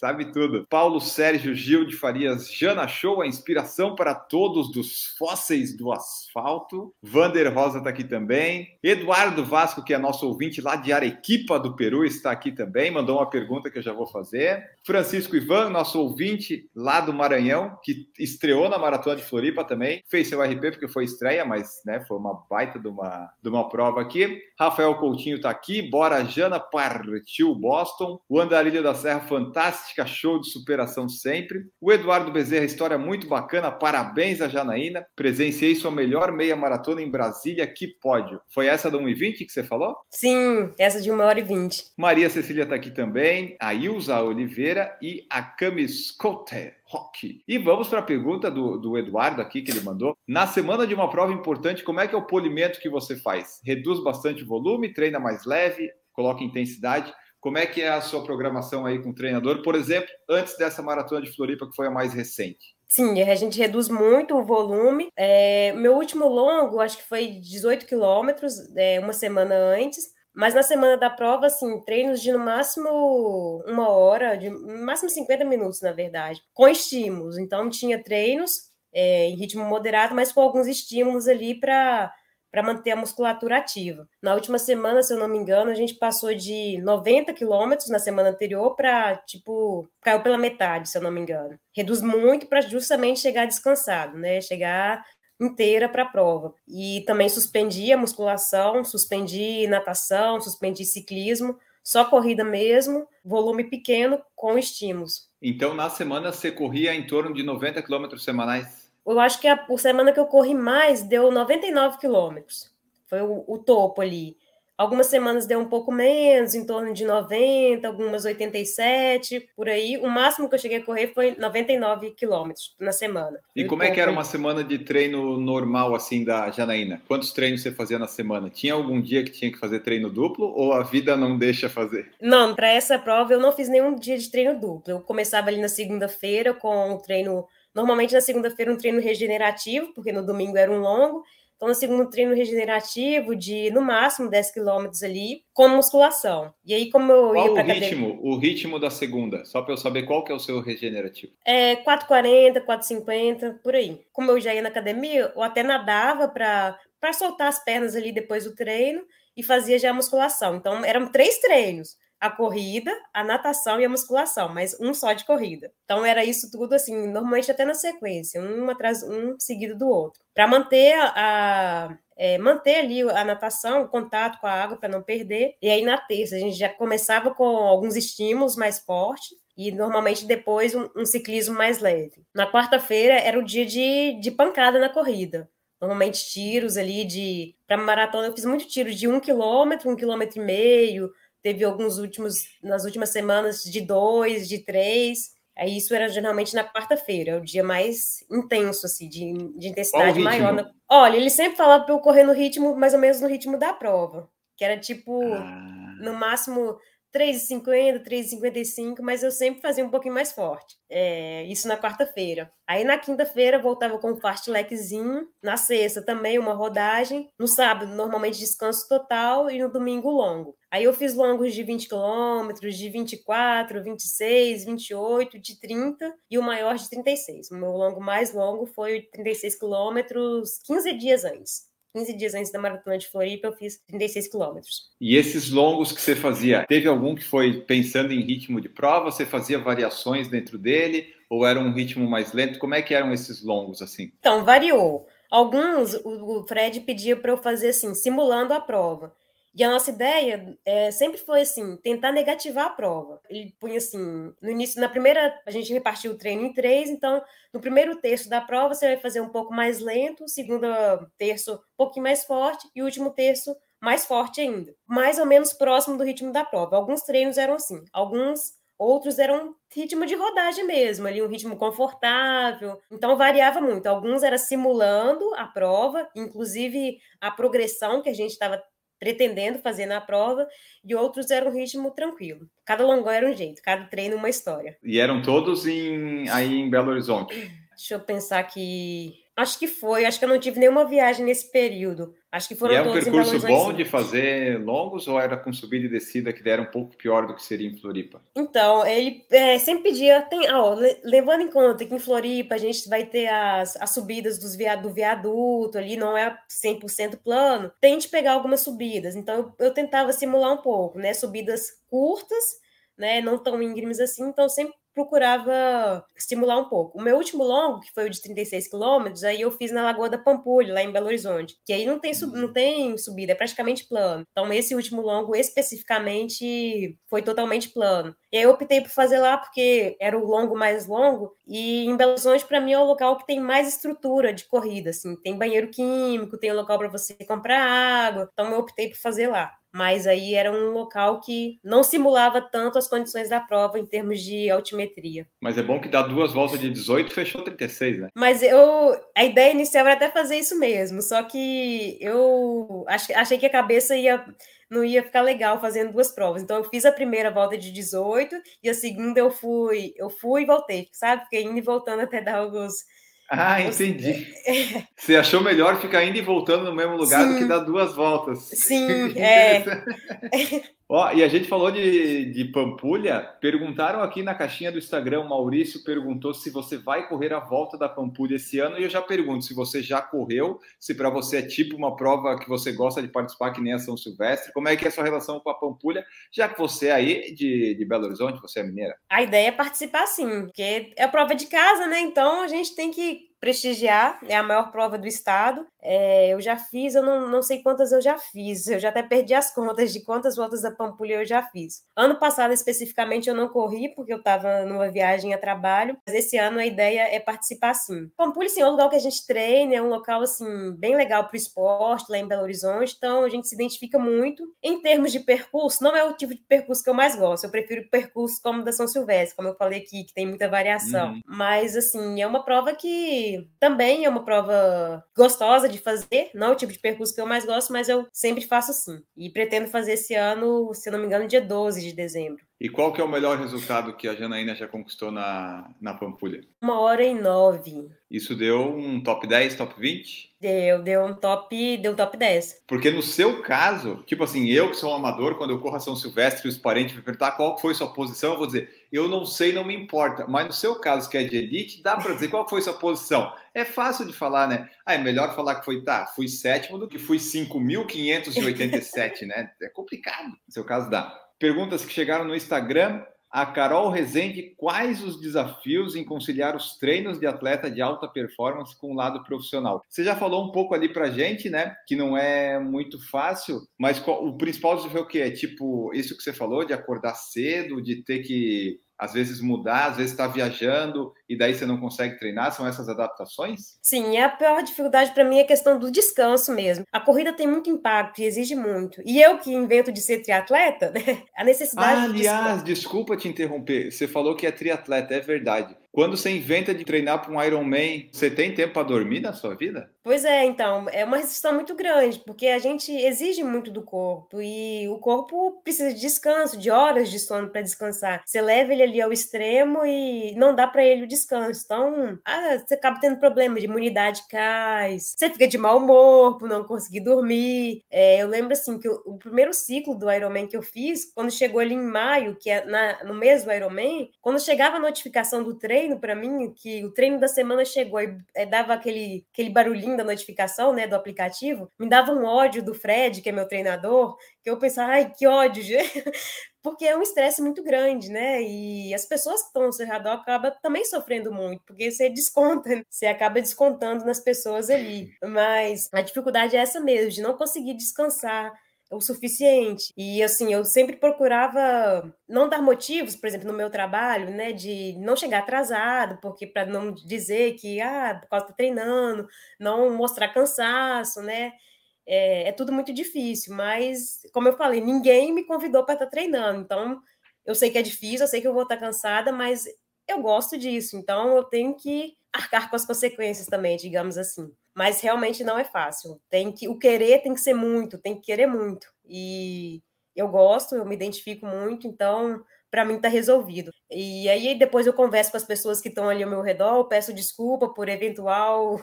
sabe tudo. Paulo Sérgio Gil de Farias Jana Show, a inspiração para todos dos fósseis do asfalto. Vander Rosa está aqui também. Eduardo Vasco, que é nosso ouvinte lá de Arequipa do Peru, está aqui também. Mandou uma pergunta que eu já vou fazer. Francisco Ivan, nosso ouvinte lá do Maranhão, que estreou na Maratona de Floripa também. Fez seu RP porque foi estreia, mas né, foi uma baita de uma, de uma prova aqui. Rafael Coutinho está aqui. Bora, Jana partiu Boston. O Andarilho da Serra, fantástico fantástica, show de superação sempre. O Eduardo Bezerra, história muito bacana, parabéns a Janaína. Presenciei sua melhor meia maratona em Brasília, que pódio. Foi essa da 1h20 que você falou? Sim, essa de 1 hora e 20. Maria Cecília está aqui também, a Ilza Oliveira e a Camis Cotter. Rock. E vamos para a pergunta do, do Eduardo aqui que ele mandou. Na semana de uma prova importante, como é que é o polimento que você faz? Reduz bastante o volume, treina mais leve, coloca intensidade. Como é que é a sua programação aí com o treinador, por exemplo, antes dessa maratona de Floripa, que foi a mais recente? Sim, a gente reduz muito o volume. É, meu último longo, acho que foi 18 quilômetros, é, uma semana antes. Mas na semana da prova, assim, treinos de no máximo uma hora, de no máximo 50 minutos, na verdade, com estímulos. Então, tinha treinos é, em ritmo moderado, mas com alguns estímulos ali para para manter a musculatura ativa. Na última semana, se eu não me engano, a gente passou de 90 quilômetros na semana anterior para, tipo, caiu pela metade, se eu não me engano. Reduz muito para justamente chegar descansado, né? Chegar inteira para a prova. E também suspendi a musculação, suspendi natação, suspendi ciclismo, só corrida mesmo, volume pequeno com estímulos. Então, na semana, você corria em torno de 90 quilômetros semanais? Eu acho que a por semana que eu corri mais deu 99 quilômetros. Foi o, o, topo ali. Algumas semanas deu um pouco menos, em torno de 90, algumas 87, por aí. O máximo que eu cheguei a correr foi 99 quilômetros na semana. E como é que era uma semana de treino normal, assim, da Janaína? Quantos treinos você fazia na semana? Tinha algum dia que tinha que fazer treino duplo ou a vida não deixa fazer? Não, para essa prova eu não fiz nenhum dia de treino duplo. Eu começava ali na segunda-feira com o treino Normalmente na segunda-feira um treino regenerativo, porque no domingo era um longo. Então, no segundo treino regenerativo de no máximo 10 quilômetros ali, com musculação. E aí, como eu qual ia para o ritmo, academia... o ritmo da segunda, só para eu saber qual que é o seu regenerativo. É 4,40, 4,50, por aí. Como eu já ia na academia, eu até nadava para soltar as pernas ali depois do treino e fazia já a musculação. Então, eram três treinos a corrida, a natação e a musculação, mas um só de corrida. Então era isso tudo assim, normalmente até na sequência, um atrás um seguido do outro, para manter a, é, manter ali a natação, o contato com a água para não perder. E aí na terça a gente já começava com alguns estímulos mais fortes e normalmente depois um, um ciclismo mais leve. Na quarta-feira era o dia de, de pancada na corrida. Normalmente tiros ali de. Para maratona, eu fiz muito tiro de um quilômetro, um quilômetro e meio, teve alguns últimos, nas últimas semanas, de dois, de três. Aí isso era geralmente na quarta-feira, o dia mais intenso, assim, de, de intensidade maior. Na... Olha, ele sempre falava para eu correr no ritmo, mais ou menos no ritmo da prova, que era tipo, ah. no máximo 3,50, 3,55, mas eu sempre fazia um pouquinho mais forte. É, isso na quarta-feira. Aí na quinta-feira voltava com um fartlequezinho. Na sexta também uma rodagem. No sábado, normalmente descanso total. E no domingo, longo. Aí eu fiz longos de 20 quilômetros, de 24, 26, 28, de 30 e o maior de 36. O meu longo mais longo foi 36 quilômetros 15 dias antes. 15 dias antes da maratona de Floripa, eu fiz 36 quilômetros. E esses longos que você fazia, teve algum que foi pensando em ritmo de prova? Você fazia variações dentro dele? Ou era um ritmo mais lento? Como é que eram esses longos assim? Então, variou. Alguns, o Fred pedia para eu fazer assim, simulando a prova. E a nossa ideia é, sempre foi assim, tentar negativar a prova. Ele punha assim, no início, na primeira, a gente repartiu o treino em três, então no primeiro terço da prova você vai fazer um pouco mais lento, segundo terço um pouquinho mais forte e o último terço mais forte ainda, mais ou menos próximo do ritmo da prova. Alguns treinos eram assim, alguns outros eram ritmo de rodagem mesmo, ali um ritmo confortável. Então variava muito. Alguns era simulando a prova, inclusive a progressão que a gente estava pretendendo fazer na prova, e outros eram um ritmo tranquilo. Cada longão era um jeito, cada treino uma história. E eram todos em, aí em Belo Horizonte? Deixa eu pensar que Acho que foi, acho que eu não tive nenhuma viagem nesse período. Acho que foram e é um percurso bom de fazer longos ou era com subida e descida que era um pouco pior do que seria em Floripa? Então, ele é, sempre pedia, tem, ó, levando em conta que em Floripa a gente vai ter as, as subidas dos do viaduto ali, não é 100% plano, tente pegar algumas subidas. Então, eu, eu tentava simular um pouco, né? Subidas curtas, né? Não tão íngremes assim, então sempre procurava estimular um pouco. O meu último longo, que foi o de 36 quilômetros, aí eu fiz na Lagoa da Pampulha, lá em Belo Horizonte, que aí não tem, sub, não tem subida, é praticamente plano. Então, esse último longo, especificamente, foi totalmente plano. E aí eu optei por fazer lá porque era o longo mais longo, e em Belo Horizonte, para mim, é o local que tem mais estrutura de corrida, assim, tem banheiro químico, tem local para você comprar água, então eu optei por fazer lá mas aí era um local que não simulava tanto as condições da prova em termos de altimetria. Mas é bom que dá duas voltas de 18 fechou 36, né? Mas eu a ideia inicial era até fazer isso mesmo, só que eu achei que a cabeça ia não ia ficar legal fazendo duas provas. Então eu fiz a primeira volta de 18 e a segunda eu fui, eu fui e voltei, sabe? Fiquei indo e voltando até dar alguns ah, entendi. Você achou melhor ficar indo e voltando no mesmo lugar Sim. do que dar duas voltas. Sim, é. Ó, e a gente falou de, de Pampulha. Perguntaram aqui na caixinha do Instagram, Maurício perguntou se você vai correr a volta da Pampulha esse ano. E eu já pergunto se você já correu, se para você é tipo uma prova que você gosta de participar, que nem a São Silvestre. Como é que é a sua relação com a Pampulha, já que você é aí de, de Belo Horizonte, você é mineira? A ideia é participar sim, porque é a prova de casa, né? Então a gente tem que prestigiar, é a maior prova do estado. É, eu já fiz, eu não, não sei quantas eu já fiz, eu já até perdi as contas de quantas voltas da Pampulha eu já fiz. Ano passado, especificamente, eu não corri, porque eu estava numa viagem a trabalho, mas esse ano a ideia é participar sim. Pampulha, sim, é um lugar que a gente treina, é um local, assim, bem legal para o esporte, lá em Belo Horizonte, então a gente se identifica muito. Em termos de percurso, não é o tipo de percurso que eu mais gosto, eu prefiro percurso como o da São Silvestre, como eu falei aqui, que tem muita variação. Uhum. Mas, assim, é uma prova que também é uma prova gostosa de fazer, não é o tipo de percurso que eu mais gosto, mas eu sempre faço sim. E pretendo fazer esse ano, se não me engano, dia 12 de dezembro. E qual que é o melhor resultado que a Janaína já conquistou na, na Pampulha? Uma hora e nove. Isso deu um top 10, top 20? Deu, deu um top, deu um top 10. Porque no seu caso, tipo assim, eu que sou um amador, quando eu corro a São Silvestre e os parentes me perguntar qual foi sua posição, eu vou dizer, eu não sei, não me importa. Mas no seu caso, que é de elite, dá para dizer qual foi sua posição. É fácil de falar, né? Ah, é melhor falar que foi, tá, fui sétimo do que fui 5.587, né? É complicado. No seu caso, dá. Perguntas que chegaram no Instagram. A Carol Rezende, quais os desafios em conciliar os treinos de atleta de alta performance com o lado profissional? Você já falou um pouco ali pra gente, né? Que não é muito fácil, mas o principal desafio é o que? É tipo isso que você falou, de acordar cedo, de ter que às vezes mudar, às vezes está viajando e daí você não consegue treinar? São essas adaptações? Sim, a pior dificuldade para mim é a questão do descanso mesmo. A corrida tem muito impacto e exige muito. E eu que invento de ser triatleta, né? A necessidade. Ah, aliás, de desculpa te interromper. Você falou que é triatleta, é verdade. Quando você inventa de treinar para um Ironman, você tem tempo para dormir na sua vida? Pois é, então, é uma restrição muito grande, porque a gente exige muito do corpo e o corpo precisa de descanso, de horas de sono para descansar. Você leva ele ali ao extremo e não dá para ele o descanso. Então, ah, você acaba tendo problema de imunidade cai, você fica de mau humor por não conseguir dormir. É, eu lembro assim que o, o, primeiro ciclo do Ironman que eu fiz, quando chegou ali em maio, que é na, no mês do Ironman, quando chegava a notificação do treino, treino para mim, que o treino da semana chegou e é, dava aquele, aquele barulhinho da notificação, né, do aplicativo, me dava um ódio do Fred, que é meu treinador, que eu pensava, ai, que ódio, porque é um estresse muito grande, né? E as pessoas que estão no seu redor acabam também sofrendo muito, porque você desconta, você acaba descontando nas pessoas ali. Mas a dificuldade é essa mesmo, de não conseguir descansar, o suficiente. E assim, eu sempre procurava não dar motivos, por exemplo, no meu trabalho, né, de não chegar atrasado, porque para não dizer que ah, por causa tá treinando, não mostrar cansaço, né? é, é tudo muito difícil, mas, como eu falei, ninguém me convidou para estar tá treinando, então eu sei que é difícil, eu sei que eu vou estar tá cansada, mas eu gosto disso, então eu tenho que arcar com as consequências também, digamos assim. Mas realmente não é fácil. Tem que o querer tem que ser muito, tem que querer muito. E eu gosto, eu me identifico muito, então para mim está resolvido. E aí depois eu converso com as pessoas que estão ali ao meu redor, peço desculpa por eventual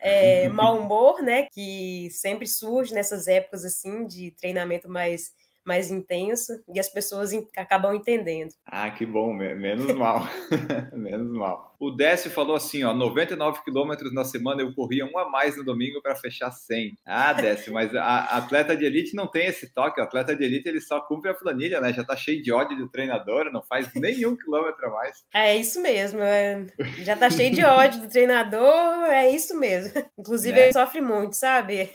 é, mau humor, né, que sempre surge nessas épocas assim de treinamento mais mais intenso e as pessoas acabam entendendo. Ah, que bom, menos mal, menos mal. O Décio falou assim, ó, 99 quilômetros na semana eu corria um a mais no domingo para fechar 100. Ah, Décio, mas a atleta de elite não tem esse toque, o atleta de elite ele só cumpre a planilha, né? Já tá cheio de ódio do treinador, não faz nenhum quilômetro a mais. É isso mesmo, é... já tá cheio de ódio do treinador, é isso mesmo. Inclusive, é. ele sofre muito, sabe?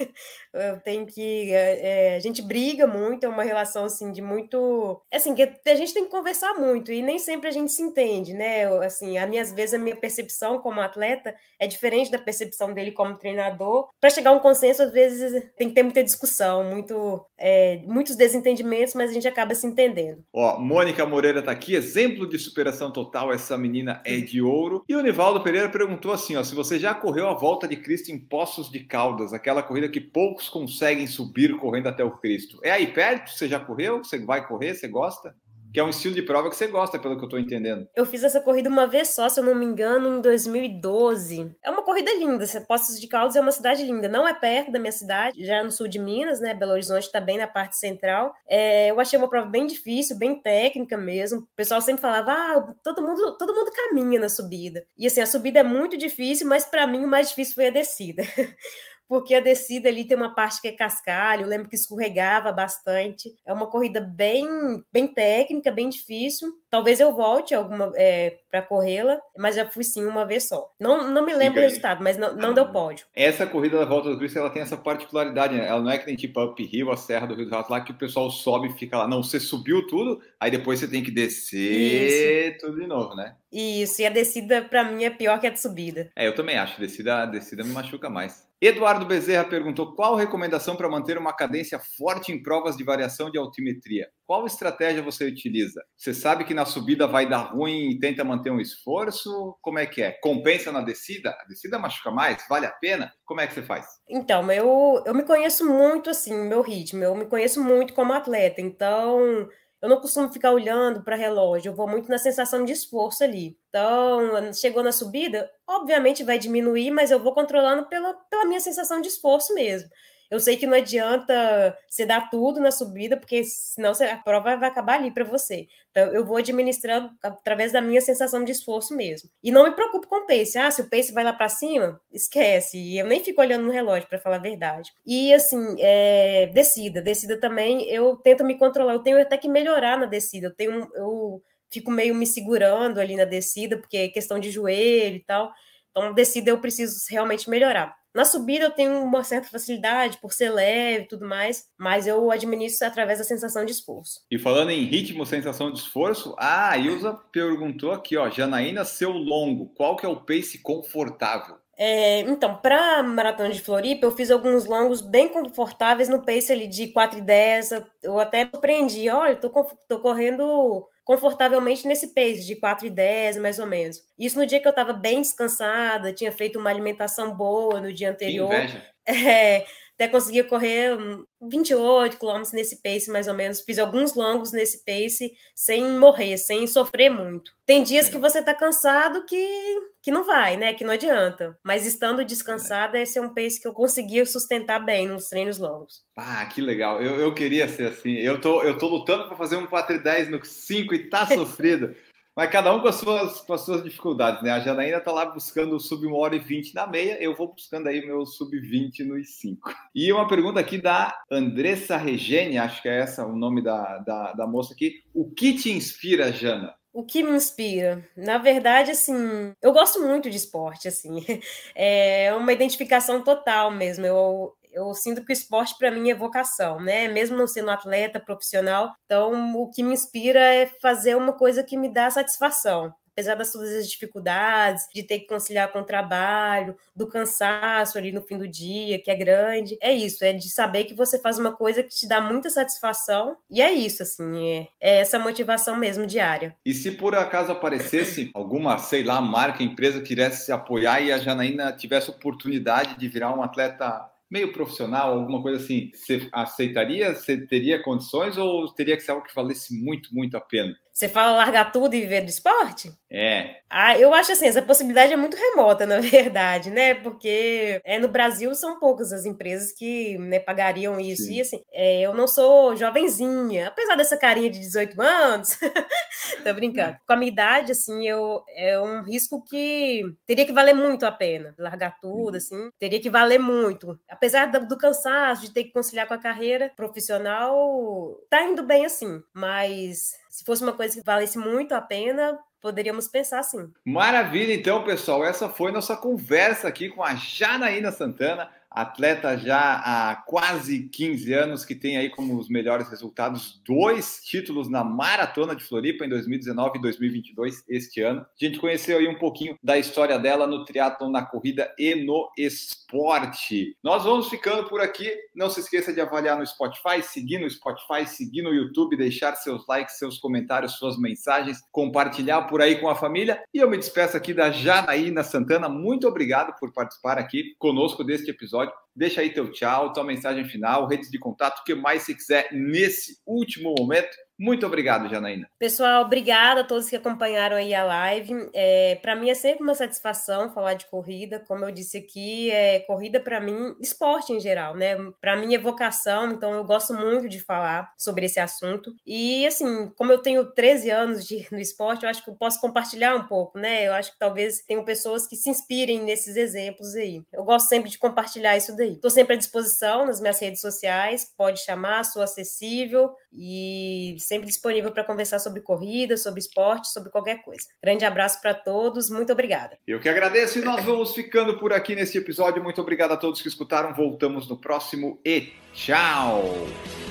Eu tenho que. É, é, a gente briga muito, é uma relação assim de muito. Assim, que a gente tem que conversar muito, e nem sempre a gente se entende, né? Assim, a minhas vezes a minha percepção como atleta é diferente da percepção dele como treinador. Para chegar a um consenso, às vezes tem que ter muita discussão, muito, é, muitos desentendimentos, mas a gente acaba se entendendo. Ó, Mônica Moreira tá aqui, exemplo de superação total, essa menina é de ouro. E o Nivaldo Pereira perguntou assim: ó, se você já correu a volta de Cristo em Poços de Caldas, aquela corrida que poucos conseguem subir correndo até o Cristo. É aí perto? Você já correu? Você vai correr? Você gosta? Que é um estilo de prova que você gosta, pelo que eu estou entendendo. Eu fiz essa corrida uma vez só, se eu não me engano, em 2012. É uma corrida linda. Poços de Caldas é uma cidade linda. Não é perto da minha cidade, já é no sul de Minas, né? Belo Horizonte está bem na parte central. É, eu achei uma prova bem difícil, bem técnica mesmo. O pessoal sempre falava, ah, todo mundo, todo mundo caminha na subida. E assim, a subida é muito difícil, mas para mim o mais difícil foi a descida. porque a descida ali tem uma parte que é cascalho, eu lembro que escorregava bastante. É uma corrida bem, bem técnica, bem difícil. Talvez eu volte alguma é, para corrê-la, mas já fui sim uma vez só. Não, não me lembro o resultado, mas não, não deu pódio. Essa corrida da Volta do Cristo, ela tem essa particularidade, né? Ela não é que nem tipo uphill, a Serra do Rio dos Ratos lá, que o pessoal sobe e fica lá. Não, você subiu tudo, aí depois você tem que descer Isso. tudo de novo, né? Isso, e a descida para mim é pior que a de subida. É, eu também acho. Descida, descida me machuca mais. Eduardo Bezerra perguntou qual recomendação para manter uma cadência forte em provas de variação de altimetria. Qual estratégia você utiliza? Você sabe que na subida vai dar ruim e tenta manter um esforço? Como é que é? Compensa na descida? A descida machuca mais? Vale a pena? Como é que você faz? Então, eu, eu me conheço muito assim, meu ritmo. Eu me conheço muito como atleta. Então, eu não costumo ficar olhando para relógio, eu vou muito na sensação de esforço ali. Então, chegou na subida, obviamente vai diminuir, mas eu vou controlando pela, pela minha sensação de esforço mesmo. Eu sei que não adianta você dar tudo na subida, porque senão a prova vai acabar ali para você. Então, eu vou administrando através da minha sensação de esforço mesmo. E não me preocupo com o pace. Ah, se o pace vai lá para cima, esquece. E eu nem fico olhando no relógio, para falar a verdade. E, assim, é, descida. Descida também, eu tento me controlar. Eu tenho até que melhorar na descida. Eu tenho. Eu fico meio me segurando ali na descida, porque é questão de joelho e tal. Então, descida eu preciso realmente melhorar. Na subida eu tenho uma certa facilidade por ser leve e tudo mais, mas eu administro através da sensação de esforço. E falando em ritmo, sensação de esforço, ah, a Ilza perguntou aqui, ó, Janaína, seu longo, qual que é o pace confortável? É, então, para a Maratona de Floripa, eu fiz alguns longos bem confortáveis no pace ali de 4 e 10. Eu até surpreendi, olha, tô, tô correndo confortavelmente nesse pace de 4 e 10, mais ou menos. Isso no dia que eu estava bem descansada, tinha feito uma alimentação boa no dia anterior. Que inveja. É, até conseguia correr 28 quilômetros nesse pace, mais ou menos. Fiz alguns longos nesse pace sem morrer, sem sofrer muito. Tem dias Sim. que você tá cansado que, que não vai, né? Que não adianta. Mas estando descansada, esse é um pace que eu conseguia sustentar bem nos treinos longos. Ah, que legal. Eu, eu queria ser assim. Eu tô, eu tô lutando para fazer um 4 e 10 no 5 e tá sofrido. Mas cada um com as suas, com as suas dificuldades, né? A Janaína está lá buscando o sub 1 hora e 20 na meia, eu vou buscando aí meu sub 20 nos 5. E uma pergunta aqui da Andressa Regene, acho que é essa o nome da, da, da moça aqui. O que te inspira, Jana? O que me inspira? Na verdade, assim, eu gosto muito de esporte, assim. É uma identificação total mesmo. Eu, eu sinto que o esporte para mim é vocação, né? Mesmo não sendo atleta profissional, então o que me inspira é fazer uma coisa que me dá satisfação. apesar das todas as dificuldades, de ter que conciliar com o trabalho, do cansaço ali no fim do dia, que é grande. É isso, é de saber que você faz uma coisa que te dá muita satisfação. E é isso, assim, é, é essa motivação mesmo diária. E se por acaso aparecesse alguma, sei lá, marca, empresa que quisesse se apoiar e a Janaína tivesse oportunidade de virar um atleta meio profissional, alguma coisa assim, você aceitaria? Você teria condições ou teria que ser algo que valesse muito, muito a pena? Você fala largar tudo e viver do esporte? É. Ah, eu acho assim, essa possibilidade é muito remota, na verdade, né? Porque é, no Brasil são poucas as empresas que né, pagariam isso. Sim. E assim, é, eu não sou jovenzinha, apesar dessa carinha de 18 anos, tô brincando. Com a minha idade, assim, eu, é um risco que teria que valer muito a pena. Largar tudo, assim, teria que valer muito. Apesar do, do cansaço, de ter que conciliar com a carreira profissional, tá indo bem assim, mas se fosse uma coisa que valesse muito a pena, poderíamos pensar sim. Maravilha, então, pessoal. Essa foi nossa conversa aqui com a Janaína Santana atleta já há quase 15 anos, que tem aí como os melhores resultados dois títulos na Maratona de Floripa em 2019 e 2022, este ano. A gente conheceu aí um pouquinho da história dela no triatlon, na corrida e no esporte. Nós vamos ficando por aqui. Não se esqueça de avaliar no Spotify, seguir no Spotify, seguir no YouTube, deixar seus likes, seus comentários, suas mensagens, compartilhar por aí com a família. E eu me despeço aqui da Janaína Santana. Muito obrigado por participar aqui conosco deste episódio episódio. Deixa aí teu tchau, tua mensagem final, redes de contato, o que mais você quiser nesse último momento. Muito obrigado, Janaína. Pessoal, obrigada a todos que acompanharam aí a live. É, para mim é sempre uma satisfação falar de corrida. Como eu disse aqui, é corrida para mim, esporte em geral, né? Para mim é vocação, então eu gosto muito de falar sobre esse assunto. E assim, como eu tenho 13 anos de, no esporte, eu acho que eu posso compartilhar um pouco, né? Eu acho que talvez tenham pessoas que se inspirem nesses exemplos aí. Eu gosto sempre de compartilhar isso daí. Estou sempre à disposição nas minhas redes sociais, pode chamar, sou acessível e sempre disponível para conversar sobre corrida, sobre esporte, sobre qualquer coisa. Grande abraço para todos, muito obrigada. Eu que agradeço e nós vamos ficando por aqui nesse episódio. Muito obrigado a todos que escutaram. Voltamos no próximo e tchau!